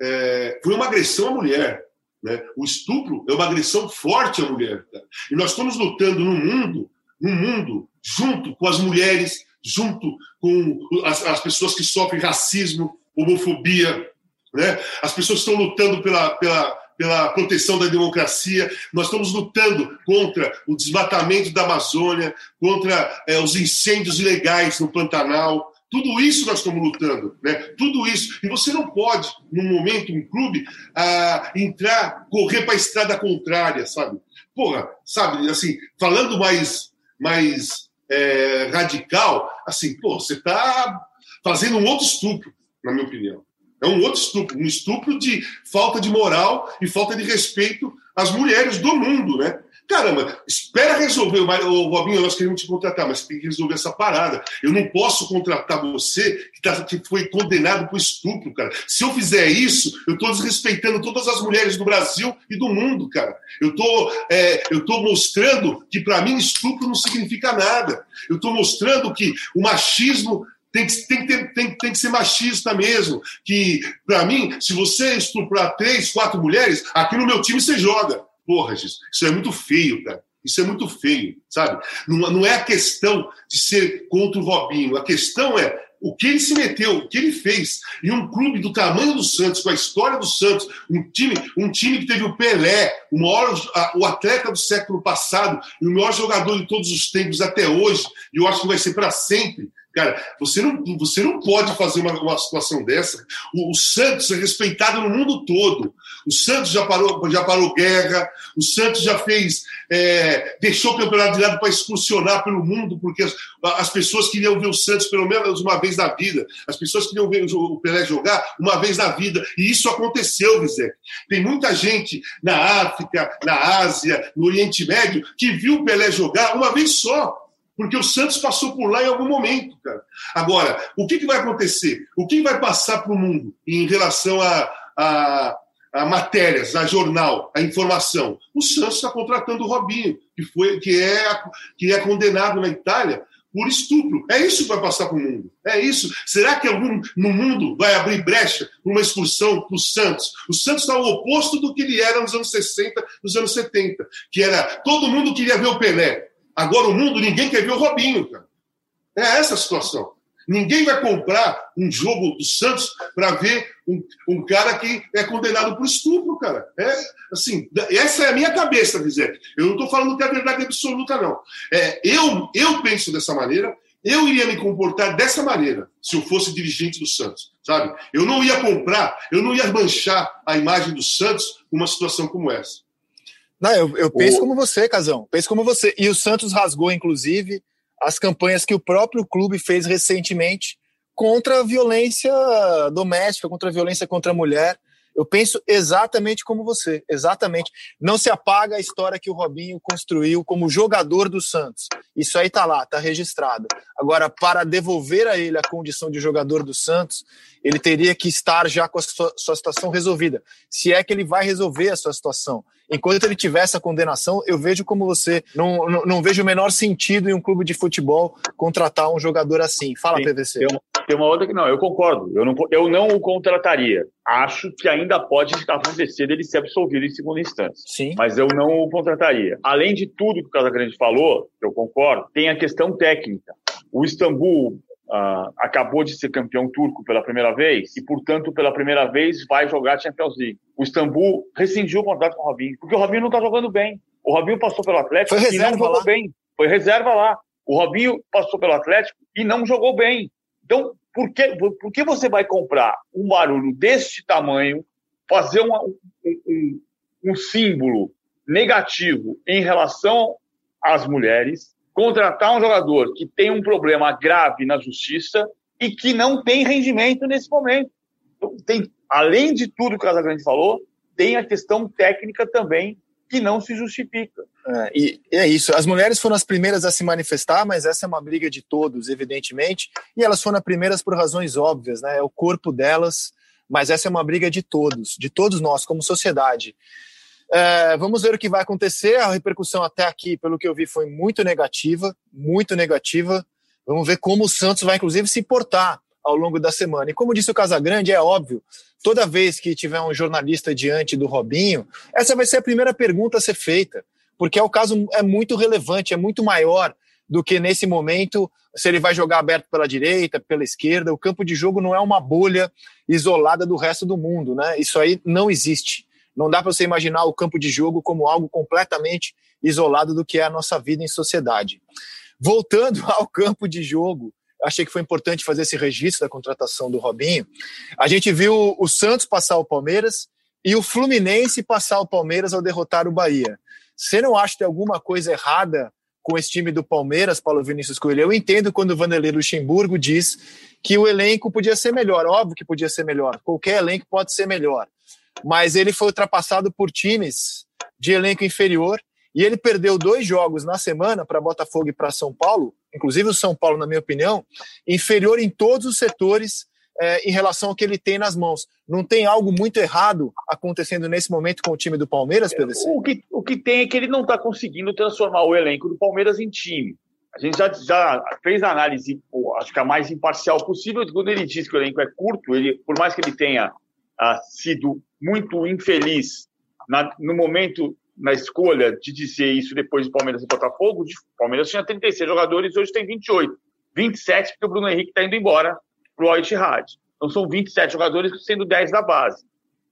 é, foi uma agressão à mulher. Né? O estupro é uma agressão forte à mulher. Cara. E nós estamos lutando no mundo, no mundo, junto com as mulheres, junto com as, as pessoas que sofrem racismo, homofobia, né? as pessoas estão lutando pela, pela, pela proteção da democracia, nós estamos lutando contra o desmatamento da Amazônia, contra é, os incêndios ilegais no Pantanal. Tudo isso nós estamos lutando, né? Tudo isso. E você não pode, num momento, um clube, ah, entrar, correr para a estrada contrária, sabe? Porra, sabe, assim, falando mais, mais é, radical, assim, pô, você está fazendo um outro estupro, na minha opinião. É um outro estupro, um estupro de falta de moral e falta de respeito às mulheres do mundo, né? Caramba, espera resolver. O Robinho, nós queremos te contratar, mas tem que resolver essa parada. Eu não posso contratar você que, tá, que foi condenado por estupro, cara. Se eu fizer isso, eu estou desrespeitando todas as mulheres do Brasil e do mundo, cara. Eu tô, é, estou mostrando que, para mim, estupro não significa nada. Eu estou mostrando que o machismo tem que, tem, ter, tem, tem que ser machista mesmo. Que, para mim, se você estuprar três, quatro mulheres, aqui no meu time você joga. Porra, isso é muito feio, cara. Isso é muito feio, sabe? Não, não é a questão de ser contra o Robinho. A questão é o que ele se meteu, o que ele fez. E um clube do tamanho do Santos, com a história do Santos, um time, um time que teve o Pelé, o maior o atleta do século passado, e o maior jogador de todos os tempos até hoje, e eu acho que vai ser para sempre. Cara, você não, você não pode fazer uma, uma situação dessa. O, o, Santos é respeitado no mundo todo. O Santos já parou, já parou guerra, o Santos já fez, é, deixou o campeonato de lado para excursionar pelo mundo, porque as, as, pessoas queriam ver o Santos pelo menos uma vez na vida. As pessoas queriam ver o Pelé jogar uma vez na vida. E isso aconteceu, Vizé. Tem muita gente na África, na Ásia, no Oriente Médio, que viu o Pelé jogar uma vez só porque o Santos passou por lá em algum momento, cara. Agora, o que, que vai acontecer? O que vai passar para o mundo em relação a, a, a matérias, a jornal, a informação. O Santos está contratando o Robinho, que, foi, que, é, que é condenado na Itália por estupro. É isso que vai passar para o mundo. É isso. Será que algum no mundo vai abrir brecha para uma expulsão para o Santos? O Santos está o oposto do que ele era nos anos 60, nos anos 70, que era todo mundo queria ver o Pelé. Agora o mundo ninguém quer ver o Robinho, cara. É essa a situação. Ninguém vai comprar um jogo do Santos para ver um, um, cara que é condenado por estupro, cara. É assim, essa é a minha cabeça, dizer. Eu não estou falando que é verdade absoluta, não. É, eu, eu penso dessa maneira, eu iria me comportar dessa maneira se eu fosse dirigente do Santos, sabe? Eu não ia comprar, eu não ia manchar a imagem do Santos numa situação como essa. Não, eu, eu penso o... como você, Casão. Penso como você. E o Santos rasgou, inclusive, as campanhas que o próprio clube fez recentemente contra a violência doméstica, contra a violência contra a mulher. Eu penso exatamente como você, exatamente. Não se apaga a história que o Robinho construiu como jogador do Santos. Isso aí tá lá, tá registrado. Agora, para devolver a ele a condição de jogador do Santos, ele teria que estar já com a sua, sua situação resolvida. Se é que ele vai resolver a sua situação. Enquanto ele tiver essa condenação, eu vejo como você. Não, não, não vejo o menor sentido em um clube de futebol contratar um jogador assim. Fala, Sim, PVC. Tem uma, tem uma outra que não, eu concordo. Eu não, eu não o contrataria. Acho que ainda pode acontecer dele ser absolvido em segunda instância. Sim. Mas eu não o contrataria. Além de tudo que o Casagrande falou, eu concordo, tem a questão técnica. O Istambul Uh, acabou de ser campeão turco pela primeira vez e, portanto, pela primeira vez vai jogar Champions League. O Istambul rescindiu o contrato com o Robinho, porque o Robinho não está jogando bem. O Robinho passou pelo Atlético e não jogou lá. bem. Foi reserva lá. O Robinho passou pelo Atlético e não jogou bem. Então, por que, por que você vai comprar um barulho deste tamanho, fazer uma, um, um, um símbolo negativo em relação às mulheres, contratar um jogador que tem um problema grave na justiça e que não tem rendimento nesse momento. Então, tem, além de tudo que o Casagrande falou, tem a questão técnica também que não se justifica. É, e é isso. As mulheres foram as primeiras a se manifestar, mas essa é uma briga de todos, evidentemente. E elas foram as primeiras por razões óbvias, né? É o corpo delas, mas essa é uma briga de todos, de todos nós, como sociedade. É, vamos ver o que vai acontecer. A repercussão até aqui, pelo que eu vi, foi muito negativa, muito negativa. Vamos ver como o Santos vai, inclusive, se portar ao longo da semana. E como disse o Casagrande, é óbvio, toda vez que tiver um jornalista diante do Robinho, essa vai ser a primeira pergunta a ser feita, porque é o caso é muito relevante, é muito maior do que nesse momento se ele vai jogar aberto pela direita, pela esquerda. O campo de jogo não é uma bolha isolada do resto do mundo, né? Isso aí não existe. Não dá para você imaginar o campo de jogo como algo completamente isolado do que é a nossa vida em sociedade. Voltando ao campo de jogo, achei que foi importante fazer esse registro da contratação do Robinho. A gente viu o Santos passar o Palmeiras e o Fluminense passar o Palmeiras ao derrotar o Bahia. Você não acha que tem alguma coisa errada com esse time do Palmeiras, Paulo Vinícius Coelho? Eu entendo quando o Vanderlei Luxemburgo diz que o elenco podia ser melhor. Óbvio que podia ser melhor. Qualquer elenco pode ser melhor mas ele foi ultrapassado por times de elenco inferior e ele perdeu dois jogos na semana para Botafogo e para São Paulo, inclusive o São Paulo, na minha opinião, inferior em todos os setores é, em relação ao que ele tem nas mãos. Não tem algo muito errado acontecendo nesse momento com o time do Palmeiras, PVC? O que, o que tem é que ele não está conseguindo transformar o elenco do Palmeiras em time. A gente já, já fez a análise, acho que a mais imparcial possível, quando ele diz que o elenco é curto, ele, por mais que ele tenha ah, sido muito infeliz na, no momento, na escolha de dizer isso depois do Palmeiras e Botafogo. O Palmeiras tinha 36 jogadores, hoje tem 28. 27 porque o Bruno Henrique está indo embora para o Al-Ittihad. Então são 27 jogadores, sendo 10 da base.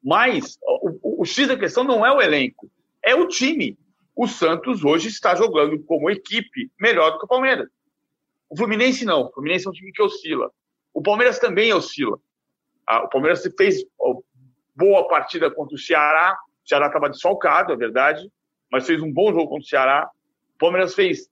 Mas o, o, o X da questão não é o elenco, é o time. O Santos hoje está jogando como equipe melhor do que o Palmeiras. O Fluminense não. O Fluminense é um time que oscila. O Palmeiras também oscila. Ah, o Palmeiras fez boa partida contra o Ceará. O Ceará estava desfalcado, é verdade, mas fez um bom jogo contra o Ceará. O Palmeiras fez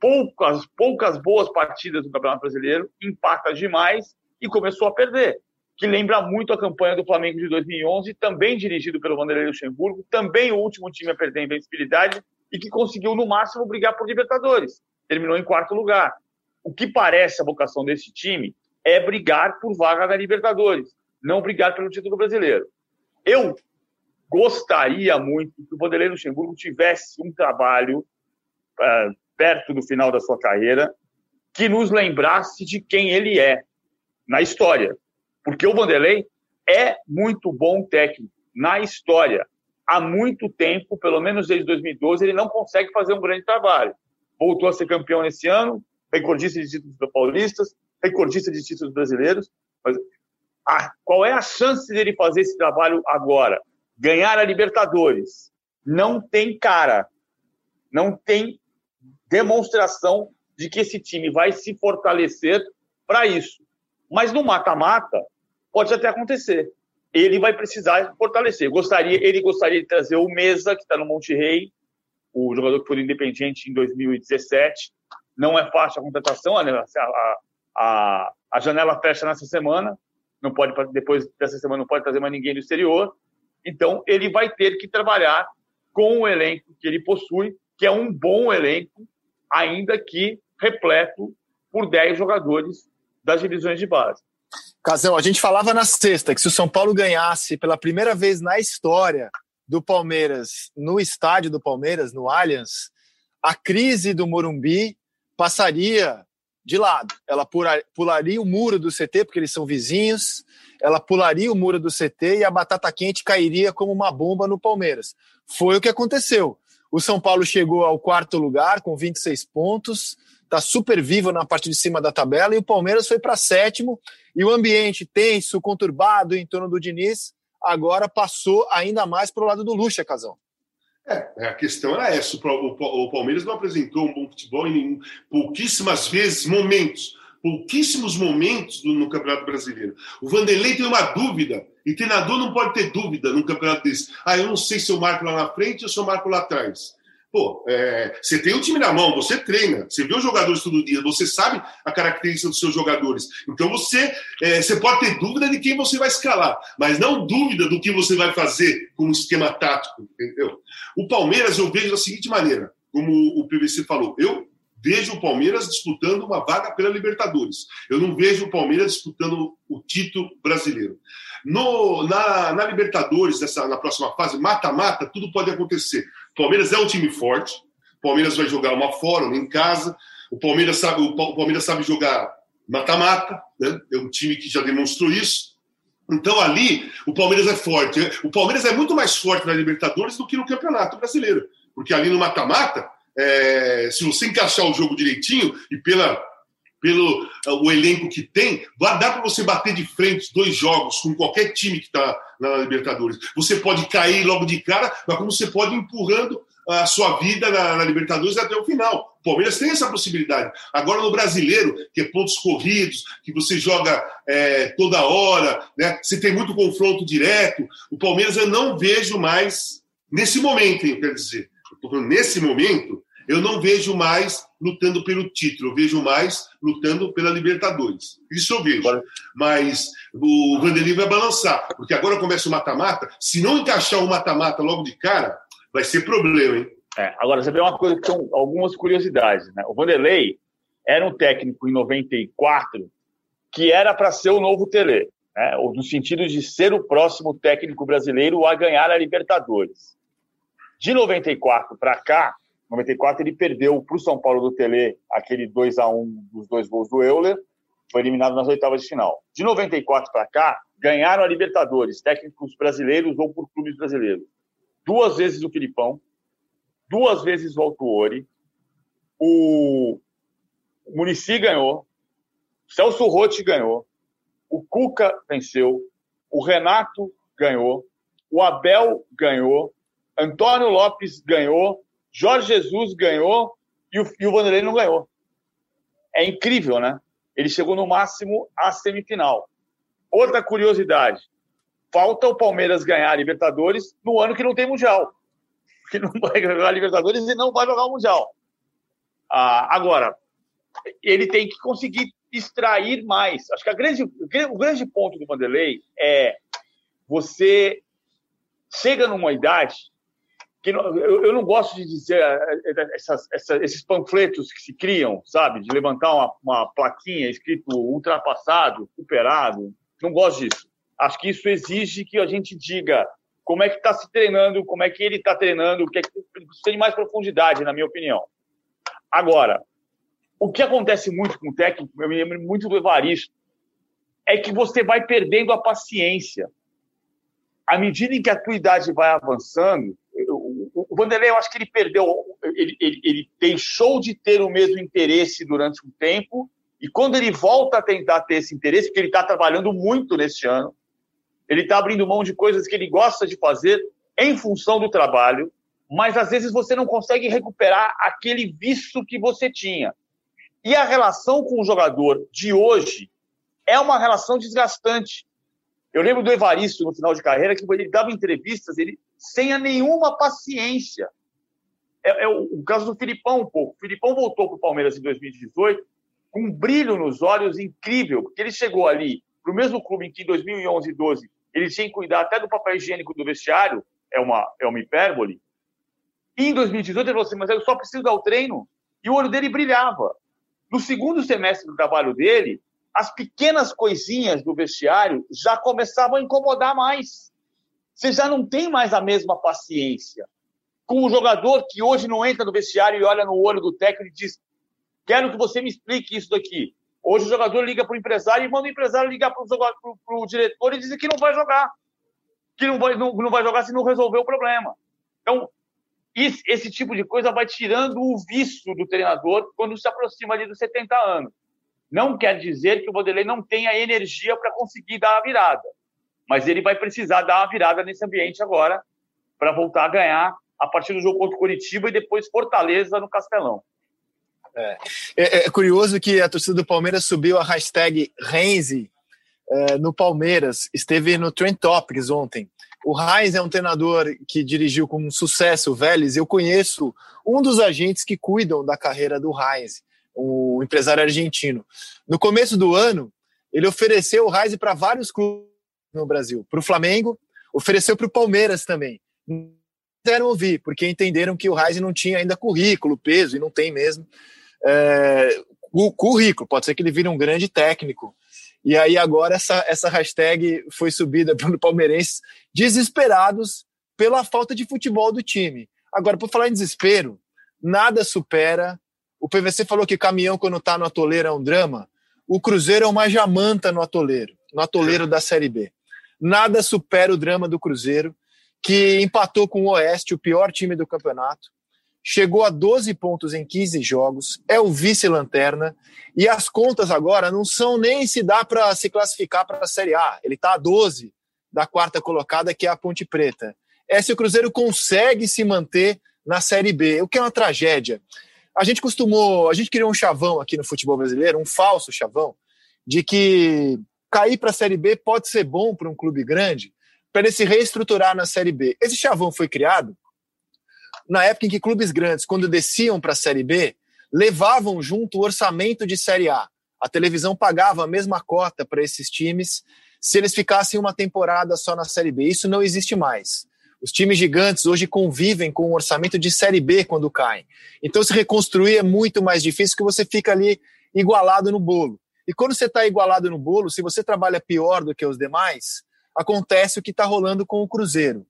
poucas, poucas boas partidas no Campeonato Brasileiro, empata demais e começou a perder. Que lembra muito a campanha do Flamengo de 2011, também dirigido pelo Vanderlei Luxemburgo, também o último time a perder a invencibilidade e que conseguiu, no máximo, brigar por Libertadores. Terminou em quarto lugar. O que parece a vocação desse time é brigar por vaga na Libertadores, não brigar pelo título brasileiro. Eu gostaria muito que o Vanderlei Luxemburgo tivesse um trabalho uh, perto do final da sua carreira que nos lembrasse de quem ele é na história. Porque o Vanderlei é muito bom técnico na história. Há muito tempo, pelo menos desde 2012, ele não consegue fazer um grande trabalho. Voltou a ser campeão nesse ano, recordista de títulos paulistas, recordista de títulos brasileiros. Mas ah, qual é a chance dele fazer esse trabalho agora? Ganhar a Libertadores. Não tem cara. Não tem demonstração de que esse time vai se fortalecer para isso. Mas no mata-mata, pode até acontecer. Ele vai precisar fortalecer. Gostaria, ele gostaria de trazer o Mesa, que está no Monte Rei, o jogador que foi independente em 2017. Não é fácil a contratação, a, a, a, a janela fecha nessa semana. Não pode depois dessa semana não pode trazer mais ninguém do exterior. Então ele vai ter que trabalhar com o elenco que ele possui, que é um bom elenco, ainda que repleto por 10 jogadores das divisões de base. Casão, a gente falava na sexta que se o São Paulo ganhasse pela primeira vez na história do Palmeiras no estádio do Palmeiras, no Allianz, a crise do Morumbi passaria de lado. Ela pularia o muro do CT, porque eles são vizinhos, ela pularia o muro do CT e a batata quente cairia como uma bomba no Palmeiras. Foi o que aconteceu. O São Paulo chegou ao quarto lugar com 26 pontos, está super vivo na parte de cima da tabela, e o Palmeiras foi para sétimo, e o ambiente tenso, conturbado em torno do Diniz, agora passou ainda mais para o lado do Lucha, Casão. É, é, a questão era essa. O Palmeiras não apresentou um bom futebol em nenhum, pouquíssimas vezes, momentos, pouquíssimos momentos no Campeonato Brasileiro. O Vanderlei tem uma dúvida, e treinador não pode ter dúvida num campeonato desse. Ah, eu não sei se eu marco lá na frente ou se eu marco lá atrás. Pô, é, você tem o time na mão, você treina, você vê os jogadores todo dia, você sabe a característica dos seus jogadores. Então você, é, você pode ter dúvida de quem você vai escalar, mas não dúvida do que você vai fazer com um esquema tático, entendeu? O Palmeiras eu vejo da seguinte maneira, como o PVC falou, eu vejo o Palmeiras disputando uma vaga pela Libertadores. Eu não vejo o Palmeiras disputando o título brasileiro. No, na, na Libertadores, nessa, na próxima fase, mata-mata, tudo pode acontecer. O Palmeiras é um time forte. O Palmeiras vai jogar uma fora, uma em casa. O Palmeiras sabe, o Palmeiras sabe jogar mata-mata, né? É um time que já demonstrou isso. Então ali o Palmeiras é forte. O Palmeiras é muito mais forte na Libertadores do que no Campeonato Brasileiro, porque ali no mata-mata, é, se você encaixar o jogo direitinho e pela pelo o elenco que tem, dá para você bater de frente dois jogos com qualquer time que está na Libertadores. Você pode cair logo de cara, mas como você pode ir empurrando a sua vida na, na, Libertadores até o final. O Palmeiras tem essa possibilidade. Agora no brasileiro, que é pontos corridos, que você joga é, toda hora, né? você tem muito confronto direto. O Palmeiras eu não vejo mais nesse momento, hein, quer dizer. nesse momento, eu não vejo mais lutando pelo título, eu vejo mais lutando pela Libertadores. Isso eu vejo. Mas o Vanderlei vai balançar, porque agora começa o mata-mata. Se não encaixar o mata-mata logo de cara, vai ser problema, hein? É, agora, você vê uma coisa que são algumas curiosidades. Né? O Vanderlei era um técnico em 94 que era para ser o novo Tele, né? no sentido de ser o próximo técnico brasileiro a ganhar a Libertadores. De 94 para cá, 94 ele perdeu para o São Paulo do Tele aquele 2 a 1 dos dois gols do Euler, foi eliminado nas oitavas de final. De 94 para cá, ganharam a Libertadores, técnicos brasileiros ou por clubes brasileiros. Duas vezes o Filipão, duas vezes o Altuori, o Murici ganhou, Celso Rotti ganhou, o Cuca venceu, o Renato ganhou, o Abel ganhou, Antônio Lopes ganhou, Jorge Jesus ganhou e o, e o Vanderlei não ganhou. É incrível, né? Ele chegou no máximo à semifinal. Outra curiosidade: falta o Palmeiras ganhar a Libertadores no ano que não tem Mundial. Que não vai jogar a Libertadores e não vai jogar o Mundial. Ah, agora, ele tem que conseguir extrair mais. Acho que grande, o grande ponto do Vanderlei é você chega numa idade que eu, eu, não gosto de dizer eh, eh, essas, essas, esses panfletos que se criam, sabe? De levantar uma, uma plaquinha escrito ultrapassado, superado. Não gosto disso. Acho que isso exige que a gente diga como é que está se treinando, como é que ele está treinando, o que é que de mais profundidade, na minha opinião. Agora, o que acontece muito com o técnico, eu me lembro muito do Evaristo, é que você vai perdendo a paciência. À medida em que a tua idade vai avançando, o Vanderlei, eu acho que ele perdeu, ele, ele, ele deixou de ter o mesmo interesse durante um tempo, e quando ele volta a tentar ter esse interesse, porque ele está trabalhando muito neste ano, ele está abrindo mão de coisas que ele gosta de fazer em função do trabalho, mas às vezes você não consegue recuperar aquele vício que você tinha. E a relação com o jogador de hoje é uma relação desgastante. Eu lembro do Evaristo no final de carreira que ele dava entrevistas ele sem nenhuma paciência. É, é o, o, caso do Filipão um pouco. O Filipão voltou para o Palmeiras em 2018 com um brilho nos olhos incrível, porque ele chegou ali para o mesmo clube em que em 2011 e 12 ele tinha que cuidar até do papel higiênico do vestiário, é uma, é uma hipérbole. E em 2018 ele falou assim, mas eu só preciso dar o treino. E o olho dele brilhava. No segundo semestre do trabalho dele, as pequenas coisinhas do vestiário já começavam a incomodar mais. Você já não tem mais a mesma paciência. Com o jogador que hoje não entra no vestiário e olha no olho do técnico e diz: Quero que você me explique isso daqui. Hoje o jogador liga para o empresário e manda o empresário ligar para o diretor e dizer que não vai jogar. Que não vai, não, não vai jogar se não resolver o problema. Então, esse, esse tipo de coisa vai tirando o vício do treinador quando se aproxima ali dos 70 anos. Não quer dizer que o Vanderlei não tenha energia para conseguir dar a virada. Mas ele vai precisar dar a virada nesse ambiente agora para voltar a ganhar a partir do jogo contra o Curitiba e depois Fortaleza no Castelão. É. É, é, curioso que a torcida do Palmeiras subiu a hashtag Renzi é, no Palmeiras. Esteve no Trend Topics ontem. O Heinz é um treinador que dirigiu com sucesso o Vélez. Eu conheço um dos agentes que cuidam da carreira do Heinz, o empresário argentino. No começo do ano, ele ofereceu o Heinz para vários clubes no Brasil. Para o Flamengo, ofereceu para o Palmeiras também. Não quiseram ouvir, porque entenderam que o Heinz não tinha ainda currículo, peso, e não tem mesmo é, o currículo. Pode ser que ele vire um grande técnico. E aí agora essa, essa hashtag foi subida pelo palmeirenses desesperados pela falta de futebol do time. Agora, por falar em desespero, nada supera. O PVC falou que caminhão, quando está no atoleiro, é um drama. O Cruzeiro é uma jamanta no atoleiro, no atoleiro da Série B. Nada supera o drama do Cruzeiro, que empatou com o Oeste, o pior time do campeonato chegou a 12 pontos em 15 jogos, é o vice-lanterna, e as contas agora não são nem se dá para se classificar para a Série A. Ele está a 12 da quarta colocada, que é a Ponte Preta. É se o Cruzeiro consegue se manter na Série B, o que é uma tragédia. A gente costumou, a gente criou um chavão aqui no futebol brasileiro, um falso chavão, de que cair para a Série B pode ser bom para um clube grande, para ele se reestruturar na Série B. Esse chavão foi criado na época em que clubes grandes, quando desciam para a Série B, levavam junto o orçamento de Série A. A televisão pagava a mesma cota para esses times se eles ficassem uma temporada só na Série B. Isso não existe mais. Os times gigantes hoje convivem com o orçamento de Série B quando caem. Então, se reconstruir é muito mais difícil que você fica ali igualado no bolo. E quando você está igualado no bolo, se você trabalha pior do que os demais, acontece o que está rolando com o Cruzeiro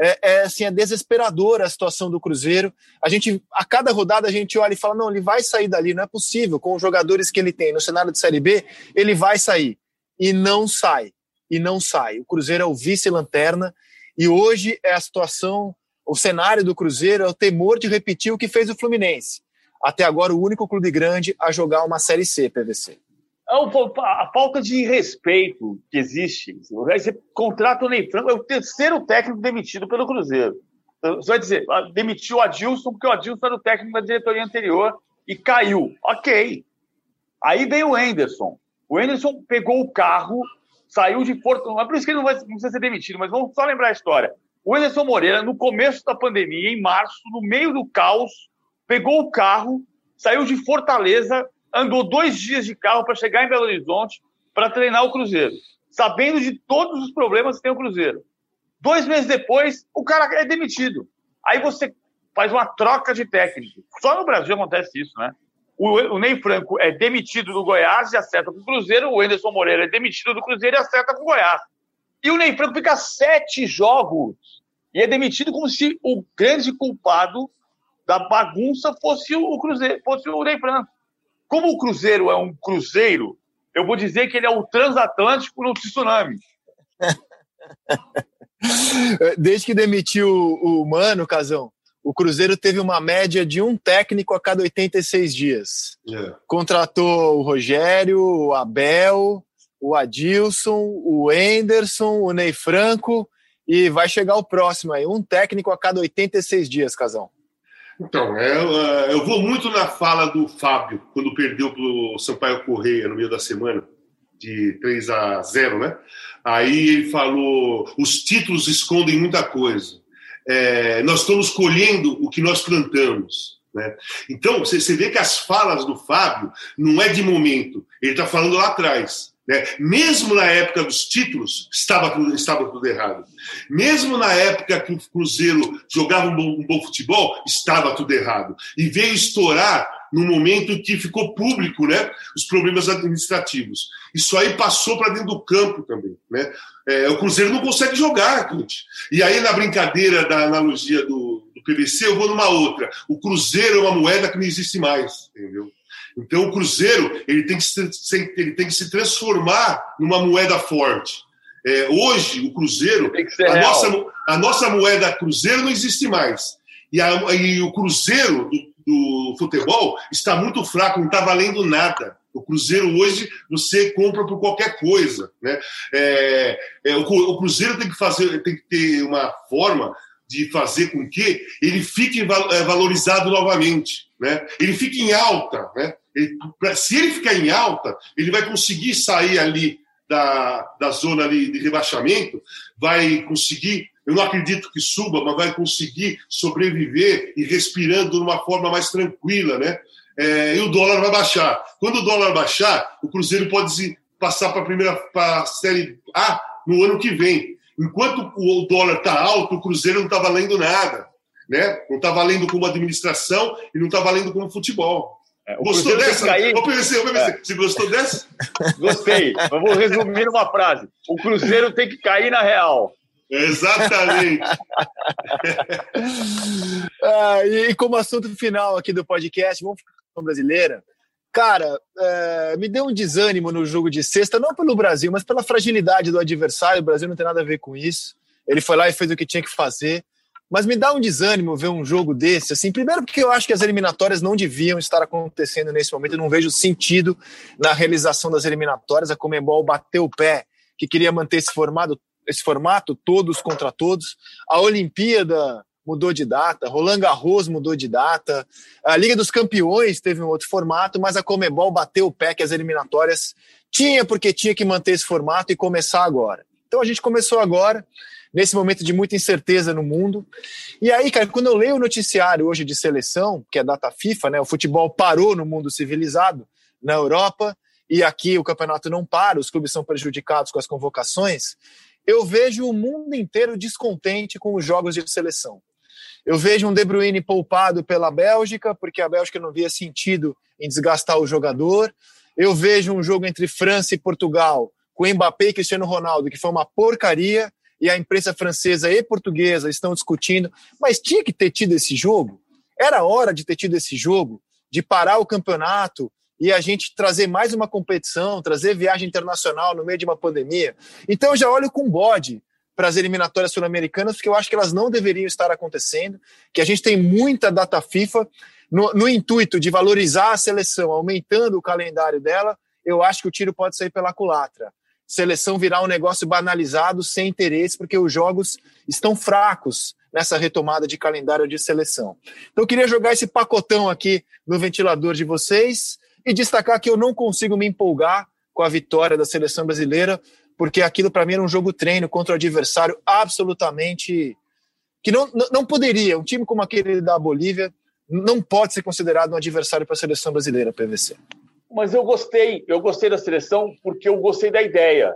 é, é, assim, é desesperadora a situação do Cruzeiro. A gente, a cada rodada, a gente olha e fala: não, ele vai sair dali, não é possível. Com os jogadores que ele tem no cenário de Série B, ele vai sair. E não sai. E não sai. O Cruzeiro é o vice-lanterna. E hoje é a situação, o cenário do Cruzeiro é o temor de repetir o que fez o Fluminense. Até agora, o único clube grande a jogar uma Série C, PVC. É a falta de respeito que existe. Você contrata o Ney Franco, é o terceiro técnico demitido pelo Cruzeiro. Você vai dizer, ah, demitiu o Adilson porque o Adilson era o técnico da diretoria anterior e caiu. Ok. Aí veio o Anderson. O Anderson pegou o carro, saiu de Porto. Não é por isso que ele não vai não precisa ser demitido, mas vamos só lembrar a história. O Anderson Moreira, no começo da pandemia, em março, no meio do caos, pegou o carro, saiu de Fortaleza andou dois dias de carro para chegar em Belo Horizonte para treinar o Cruzeiro, sabendo de todos os problemas que tem o Cruzeiro. Dois meses depois, o cara é demitido. Aí você faz uma troca de técnico. Só no Brasil acontece isso, né? O, Ney Franco é demitido do Goiás e acerta com o Cruzeiro. O Anderson Moreira é demitido do Cruzeiro e acerta com o Goiás. E o Ney Franco fica sete jogos e é demitido como se o grande culpado da bagunça fosse o Cruzeiro, fosse o Ney Franco. Como o Cruzeiro é um cruzeiro, eu vou dizer que ele é o transatlântico no tsunami. Desde que demitiu o Mano, Casão, o Cruzeiro teve uma média de um técnico a cada 86 dias. Yeah. É. Contratou o Rogério, o Abel, o Adilson, o Enderson, o Ney Franco e vai chegar o próximo aí, um técnico a cada 86 dias, Casão. Então, é, eu vou muito na fala do Fábio, quando perdeu para o Sampaio Correia no meio da semana, de 3 a 0, né? Aí ele falou: os títulos escondem muita coisa. É, nós estamos colhendo o que nós plantamos. Né? Então, você vê que as falas do Fábio não é de momento, ele está falando lá atrás. Né? Mesmo na época dos títulos, estava tudo, estava tudo errado. Mesmo na época que o Cruzeiro jogava um bom, um bom futebol, estava tudo errado. E veio estourar no momento que ficou público né, os problemas administrativos. Isso aí passou para dentro do campo também. Né? É, o Cruzeiro não consegue jogar, gente. E aí, na brincadeira da analogia do, do PVC, eu vou numa outra. O Cruzeiro é uma moeda que não existe mais, entendeu? Então o Cruzeiro ele tem que se, ele tem que se transformar numa moeda forte. É, hoje o Cruzeiro, a nossa, a nossa moeda Cruzeiro não existe mais. E, a, e o Cruzeiro do, do, futebol está muito fraco, não está valendo nada. O Cruzeiro hoje você compra por qualquer coisa, né? É, é, o, o Cruzeiro tem que fazer, tem que ter uma forma de fazer com que ele fique é, valorizado novamente, né? Ele fique em alta, né? Ele, se ele ficar em alta, ele vai conseguir sair ali da, da zona ali de rebaixamento, vai conseguir, eu não acredito que suba, mas vai conseguir sobreviver e respirando de uma forma mais tranquila, né? É, e o dólar vai baixar. Quando o dólar baixar, o Cruzeiro pode passar para a primeira para a série A no ano que vem. Enquanto o dólar está alto, o Cruzeiro não está valendo nada. Né? Não está valendo como administração e não está valendo como futebol. É, gostou dessa? Cair... Ô, PVC, ô, PVC, é. você gostou dessa? Gostei. Eu vou resumir numa frase. O Cruzeiro tem que cair na real. Exatamente. ah, e como assunto final aqui do podcast, vamos ficar com a brasileira. Cara, é, me deu um desânimo no jogo de sexta, não pelo Brasil, mas pela fragilidade do adversário. O Brasil não tem nada a ver com isso. Ele foi lá e fez o que tinha que fazer. Mas me dá um desânimo ver um jogo desse, assim, primeiro porque eu acho que as eliminatórias não deviam estar acontecendo nesse momento, eu não vejo sentido na realização das eliminatórias, a Comembol bateu o pé que queria manter esse formato, esse formato todos contra todos, a Olimpíada mudou de data, Roland Garros mudou de data, a Liga dos Campeões teve um outro formato, mas a Comebol bateu o pé que as eliminatórias tinha porque tinha que manter esse formato e começar agora. Então a gente começou agora, nesse momento de muita incerteza no mundo. E aí, cara, quando eu leio o noticiário hoje de seleção, que é data FIFA, né? O futebol parou no mundo civilizado, na Europa, e aqui o campeonato não para, os clubes são prejudicados com as convocações. Eu vejo o mundo inteiro descontente com os jogos de seleção. Eu vejo um De Bruyne poupado pela Bélgica, porque a Bélgica não via sentido em desgastar o jogador. Eu vejo um jogo entre França e Portugal, com Mbappé e Cristiano Ronaldo, que foi uma porcaria, e a imprensa francesa e portuguesa estão discutindo, mas tinha que ter tido esse jogo. Era hora de ter tido esse jogo, de parar o campeonato e a gente trazer mais uma competição, trazer viagem internacional no meio de uma pandemia. Então eu já olho com bode para as eliminatórias sul-americanas, porque eu acho que elas não deveriam estar acontecendo, que a gente tem muita data FIFA no, no intuito de valorizar a seleção, aumentando o calendário dela, eu acho que o tiro pode sair pela culatra seleção virar um negócio banalizado, sem interesse, porque os jogos estão fracos nessa retomada de calendário de seleção. Então eu queria jogar esse pacotão aqui no ventilador de vocês e destacar que eu não consigo me empolgar com a vitória da seleção brasileira, porque aquilo para mim era um jogo treino contra o adversário absolutamente que não, não poderia, um time como aquele da Bolívia não pode ser considerado um adversário para a seleção brasileira, PVC mas eu gostei, eu gostei da seleção porque eu gostei da ideia.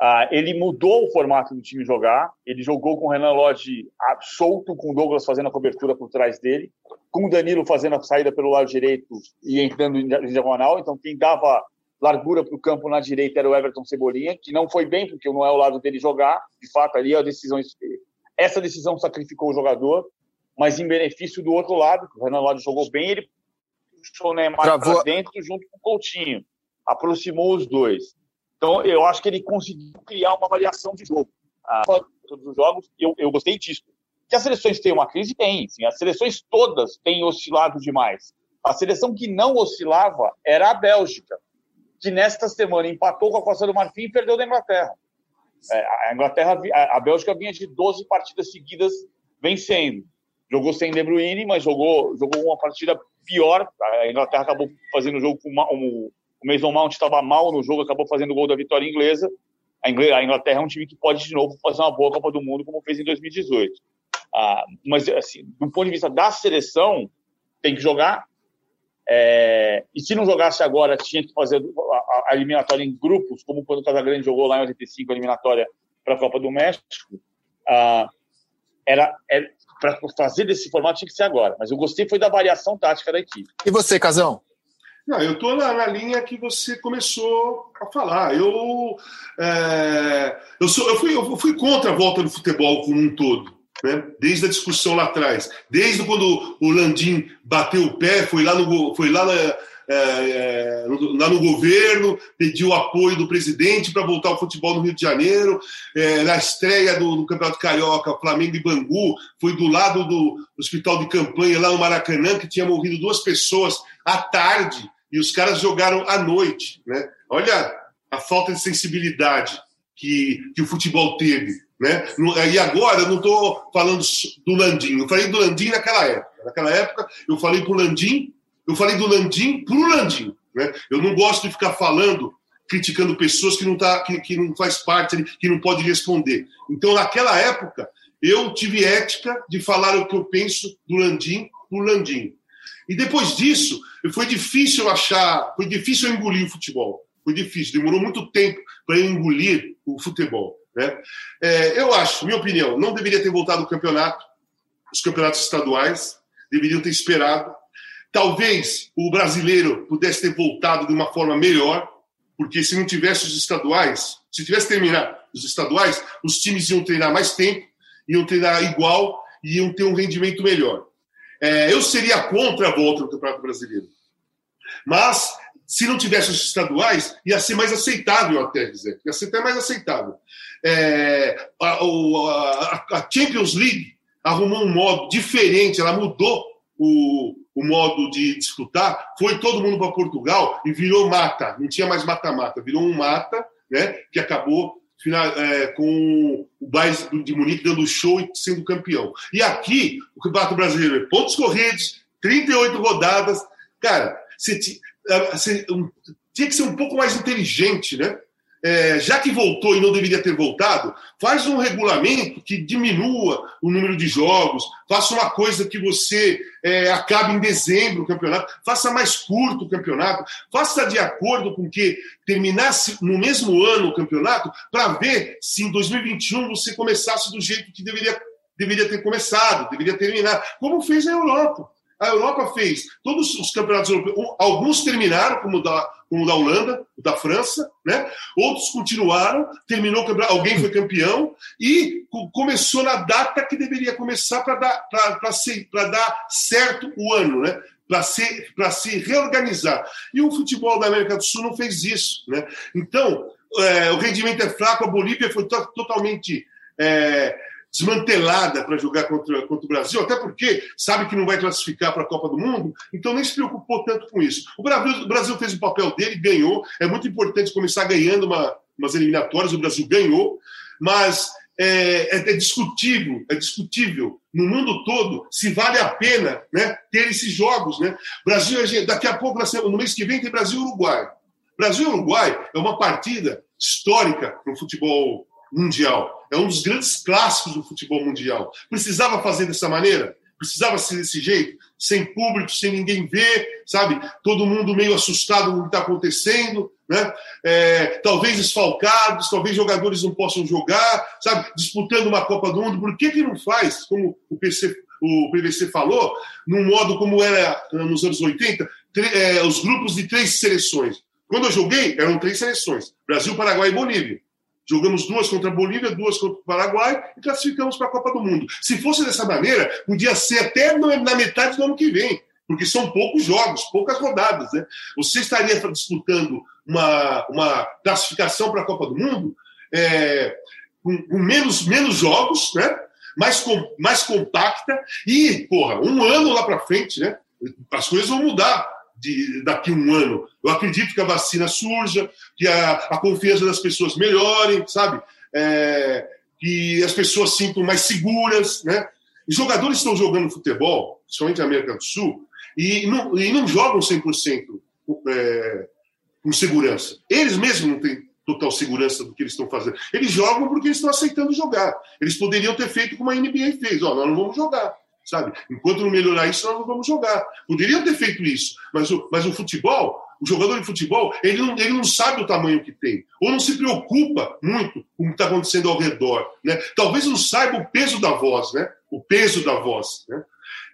Ah, ele mudou o formato do time jogar, ele jogou com o Renan Lodge solto, com o Douglas fazendo a cobertura por trás dele, com o Danilo fazendo a saída pelo lado direito e entrando em diagonal, então quem dava largura para o campo na direita era o Everton Cebolinha, que não foi bem, porque não é o lado dele jogar. De fato, ali a decisão. Essa decisão sacrificou o jogador, mas em benefício do outro lado, o Renan Lodge jogou bem, ele puxou o Neymar Travou... para dentro junto com o Coutinho. Aproximou os dois. Então, eu acho que ele conseguiu criar uma variação de jogo. Ah, todos os jogos, eu, eu gostei disso. Que as seleções têm uma crise? Tem. Sim. As seleções todas têm oscilado demais. A seleção que não oscilava era a Bélgica que nesta semana empatou com a Costa do Marfim e perdeu da Inglaterra. É, a Inglaterra, a Bélgica vinha de 12 partidas seguidas vencendo. Jogou sem De Bruyne, mas jogou, jogou uma partida pior. A Inglaterra acabou fazendo o jogo com o, o Mason Mount estava mal no jogo, acabou fazendo o gol da vitória inglesa. A Inglaterra é um time que pode de novo fazer uma boa Copa do Mundo, como fez em 2018. Ah, mas, assim, do ponto de vista da seleção, tem que jogar é, e se não jogasse agora, tinha que fazer a, a eliminatória em grupos, como quando o Casagrande jogou lá em 85, a eliminatória para a Copa do México. Ah, era, era para fazer desse formato tinha que ser agora. Mas eu gostei foi da variação tática da equipe. E você, Casão? Não, eu estou na, na, linha que você começou a falar. Eu, é, eu, sou, eu, fui, eu fui contra a volta do futebol como um todo né? desde a discussão lá atrás, desde quando o Landim bateu o pé, foi lá no, foi lá na, é, é lá no governo, pediu apoio do presidente para voltar ao futebol no Rio de Janeiro. É, na estreia do, do, Campeonato Carioca, Flamengo e Bangu, foi do lado do hospital de campanha lá no Maracanã, que tinha morrido duas pessoas à tarde e os caras jogaram à noite. Né? Olha a falta de sensibilidade que, que o futebol teve. Né? E agora eu não estou falando do Landim, eu falei do Landim naquela época. Naquela época eu falei para o Landim, eu falei do Landim para o Landim. Né? Eu não gosto de ficar falando, criticando pessoas que não, tá, que, que não faz parte, que não pode responder. Então, naquela época, eu tive ética de falar o que eu penso do Landim para o Landim. E depois disso, foi difícil achar, foi difícil engolir o futebol. Foi difícil, demorou muito tempo para eu engolir o futebol. Né? É, eu acho, minha opinião, não deveria ter voltado o campeonato, os campeonatos estaduais, deveriam ter esperado. Talvez o brasileiro pudesse ter voltado de uma forma melhor, porque se não tivesse os estaduais, se tivesse terminado os estaduais, os times iam treinar mais tempo, iam treinar igual e iam ter um rendimento melhor. É, eu seria contra a volta do Campeonato Brasileiro. Mas, se não tivesse os estaduais, ia ser mais aceitável até, dizer. Ia ser até mais aceitável. É, a, a, a, Champions League arrumou um modo diferente, ela mudou o, o modo de disputar, foi todo mundo para Portugal e virou mata, não tinha mais mata-mata, virou um mata, né, que acabou final, é, com o Bayern de Munique dando show e sendo campeão. E aqui, o Campeonato Brasileiro é pontos corridos, 38 rodadas, cara, você, você, tinha que ser um pouco mais inteligente, né? É, já que voltou e não deveria ter voltado, faz um regulamento que diminua o número de jogos, faça uma coisa que você é, acabe em dezembro o campeonato, faça mais curto o campeonato, faça de acordo com que terminasse no mesmo ano o campeonato, para ver se em 2021 você começasse do jeito que deveria, deveria ter começado, deveria terminar, como fez a Europa. A Europa fez todos os campeonatos europeus, alguns terminaram, como o da, como da Holanda, o da França, né? outros continuaram, terminou o campeonato, alguém foi campeão e começou na data que deveria começar para dar, dar certo o ano, né? para se, se reorganizar. E o futebol da América do Sul não fez isso. Né? Então, é, o rendimento é fraco, a Bolívia foi to totalmente. É, desmantelada para jogar contra, contra o Brasil, até porque sabe que não vai classificar para a Copa do Mundo, então nem se preocupou tanto com isso. O Brasil, o Brasil fez o papel dele, ganhou. É muito importante começar ganhando uma, umas eliminatórias. O Brasil ganhou, mas é, é, é, discutível, é discutível no mundo todo se vale a pena né, ter esses jogos. Né? Brasil, daqui a pouco, no mês que vem, tem Brasil e Uruguai. Brasil e Uruguai é uma partida histórica no futebol mundial. É um dos grandes clássicos do futebol mundial. Precisava fazer dessa maneira? Precisava ser desse jeito? Sem público, sem ninguém ver, sabe? Todo mundo meio assustado com o que está acontecendo, né? É, talvez esfalcados, talvez jogadores não possam jogar, sabe? Disputando uma Copa do Mundo. Por que, que não faz, como o, PC, o PVC falou, num modo como era nos anos 80, é, os grupos de três seleções? Quando eu joguei, eram três seleções: Brasil, Paraguai e Bolívia. Jogamos duas contra a Bolívia, duas contra o Paraguai e classificamos para a Copa do Mundo. Se fosse dessa maneira, podia ser até na metade do ano que vem, porque são poucos jogos, poucas rodadas. Né? Você estaria disputando uma, uma classificação para a Copa do Mundo é, com, com, menos, menos jogos, né? mais, com, mais compacta e, porra, um ano lá para frente, né? as coisas vão mudar de, daqui a um ano. Eu acredito que a vacina surja, que a, a confiança das pessoas melhore, sabe? É, que as pessoas sintam mais seguras, né? Os jogadores estão jogando futebol, principalmente na América do Sul, e não, e não jogam 100% é, com segurança. Eles mesmos não têm total segurança do que eles estão fazendo. Eles jogam porque eles estão aceitando jogar. Eles poderiam ter feito como a NBA fez. Ó, nós não vamos jogar sabe? Enquanto não melhorar isso, nós não vamos jogar. Poderiam ter feito isso, mas o, mas o futebol, o jogador de futebol, ele não, ele não sabe o tamanho que tem, ou não se preocupa muito com o que está acontecendo ao redor, né? Talvez não saiba o peso da voz, né? O peso da voz, né?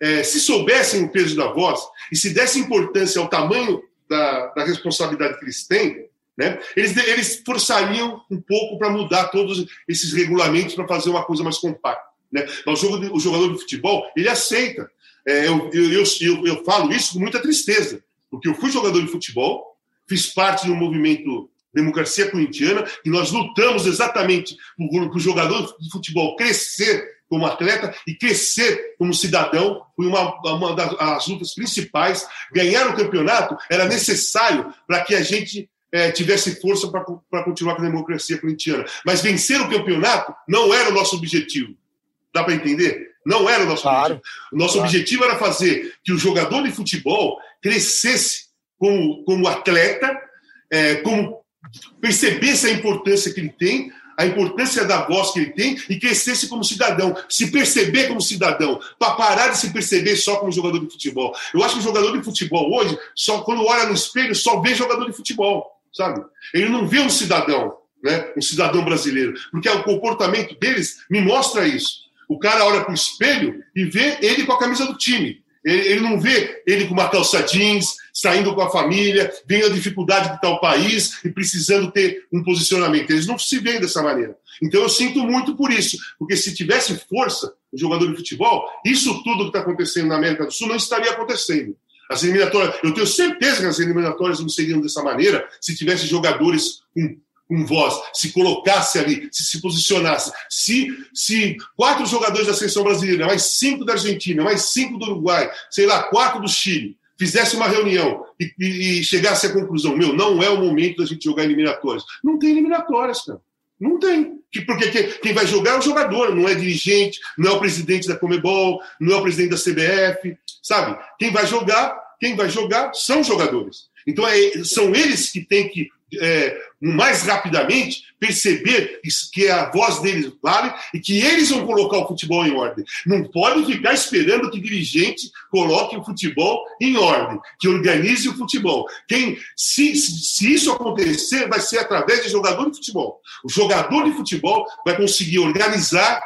É, se soubessem o peso da voz e se dessem importância ao tamanho da, da responsabilidade que eles têm, né? Eles, eles forçariam um pouco para mudar todos esses regulamentos para fazer uma coisa mais compacta. Né? O, jogador de futebol, ele aceita. É, eu, eu, eu, eu, falo isso com muita tristeza, porque eu fui jogador de futebol, fiz parte do movimento Democracia Corintiana, e nós lutamos exatamente para o jogador de futebol crescer como atleta e crescer como cidadão. Foi uma, uma das lutas principais. Ganhar o campeonato era necessário para que a gente é, tivesse força para continuar com a democracia corintiana. Mas vencer o campeonato não era o nosso objetivo. Dá para entender? Não era o nosso claro. objetivo. O nosso claro. objetivo era fazer que o jogador de futebol crescesse como, como atleta, é, como percebesse a importância que ele tem, a importância da voz que ele tem e crescesse como cidadão, se perceber como cidadão, para parar de se perceber só como jogador de futebol. Eu acho que o jogador de futebol hoje, só quando olha no espelho, só vê jogador de futebol, sabe? Ele não vê um cidadão, né? Um cidadão brasileiro, porque o comportamento deles me mostra isso. O cara olha para o espelho e vê ele com a camisa do time. Ele, ele, não vê ele com uma calça jeans, saindo com a família, vendo a dificuldade está o país e precisando ter um posicionamento. Eles não se veem dessa maneira. Então eu sinto muito por isso, porque se tivesse força o jogador de futebol, isso tudo que está acontecendo na América do Sul não estaria acontecendo. As eliminatórias, eu tenho certeza que as eliminatórias não seriam dessa maneira se tivesse jogadores com com voz, se colocasse ali, se se posicionasse, se, se quatro jogadores da seleção brasileira, mais cinco da Argentina, mais cinco do Uruguai, sei lá, quatro do Chile, fizesse uma reunião e, e, e chegasse à conclusão, meu, não é o momento da gente jogar eliminatórias. Não tem eliminatórias, cara. Não tem. Porque quem vai jogar é o jogador, não é dirigente, não é o presidente da Comebol, não é o presidente da CBF, sabe? Quem vai jogar, quem vai jogar são jogadores. Então é, são eles que têm que é, mais rapidamente perceber que a voz deles vale e que eles vão colocar o futebol em ordem. Não pode ficar esperando que dirigente coloque o futebol em ordem, que organize o futebol. Quem, se, se isso acontecer, vai ser através de jogador de futebol. O jogador de futebol vai conseguir organizar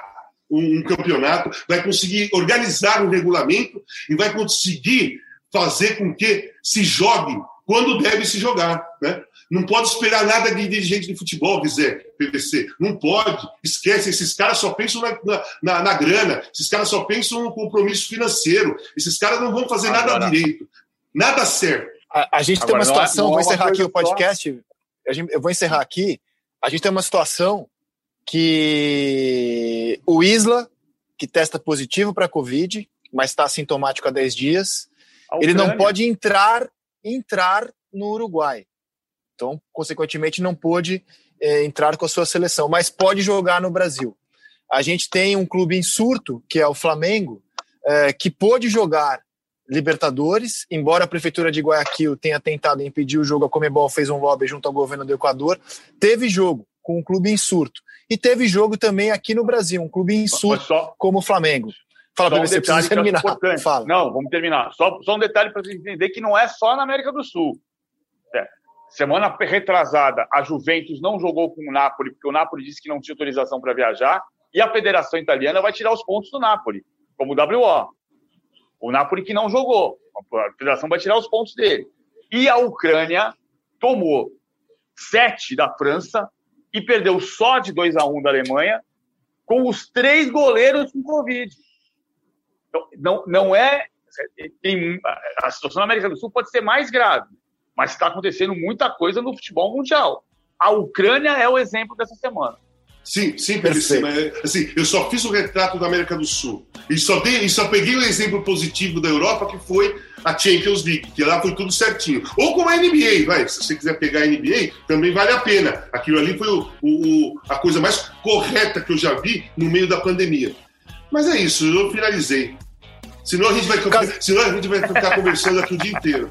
um campeonato, vai conseguir organizar um regulamento e vai conseguir fazer com que se jogue quando deve se jogar. Né? Não pode esperar nada de dirigente de futebol, dizer PVC. Não pode. Esquece, esses caras só pensam na, na, na, grana, esses caras só pensam no compromisso financeiro, esses caras não vão fazer Agora, nada direito, nada certo. A, a gente Agora, tem uma situação, não, não vou encerrar aqui o podcast, gente, eu vou encerrar aqui. A gente tem uma situação que o Isla, que testa positivo para Covid, mas está assintomático há 10 dias, ele não pode entrar entrar no Uruguai. Então, consequentemente, não pôde é, entrar com a sua seleção, mas pode jogar no Brasil. A gente tem um clube em surto, que é o Flamengo, é, que pôde jogar Libertadores, embora a prefeitura de Guayaquil tenha tentado impedir o jogo, a Comebol fez um lobby junto ao governo do Equador, teve jogo com um clube em surto. E teve jogo também aqui no Brasil, um clube em surto só, como o Flamengo. Fala, só um você precisa terminar. Fala. Não, vamos terminar. Só, só um detalhe para você entender que não é só na América do Sul. Semana retrasada, a Juventus não jogou com o Napoli, porque o Napoli disse que não tinha autorização para viajar, e a Federação Italiana vai tirar os pontos do Napoli, como o WO. O Napoli que não jogou, a Federação vai tirar os pontos dele. E a Ucrânia tomou sete da França e perdeu só de 2 a 1 um da Alemanha, com os três goleiros com Covid. Então, não, não é. Tem, a situação na América do Sul pode ser mais grave, mas está acontecendo muita coisa no futebol mundial. A Ucrânia é o exemplo dessa semana. Sim, sim, mas assim, eu só fiz o retrato da América do Sul. E só, dei, e só peguei o exemplo positivo da Europa, que foi a Champions League, que lá foi tudo certinho. Ou como a NBA, vai, se você quiser pegar a NBA, também vale a pena. Aquilo ali foi o, o, a coisa mais correta que eu já vi no meio da pandemia. Mas é isso, eu finalizei. Senão a gente vai, senão a gente vai ficar conversando aqui o dia inteiro.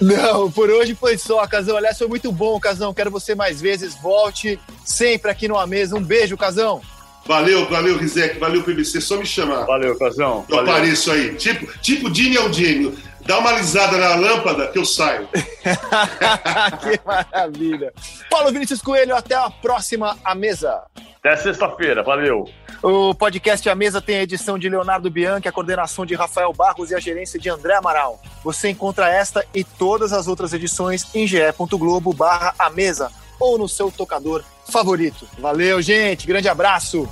Não, por hoje foi só, Casão. Aliás, foi muito bom, Casão. Quero você mais vezes. Volte sempre aqui no A Mesa. Um beijo, Casão. Valeu, valeu, Rizek. Valeu, PBC. Só me chamar. Valeu, Casão. Eu valeu. apareço aí. Tipo, tipo Dini é o gênio. Dá uma alisada na lâmpada que eu saio. que maravilha. Paulo Vinícius Coelho, até a próxima A Mesa. Até sexta-feira. Valeu. O podcast A Mesa tem a edição de Leonardo Bianchi, a coordenação de Rafael Barros e a gerência de André Amaral. Você encontra esta e todas as outras edições em ge.globo barra a mesa ou no seu tocador favorito. Valeu, gente. Grande abraço.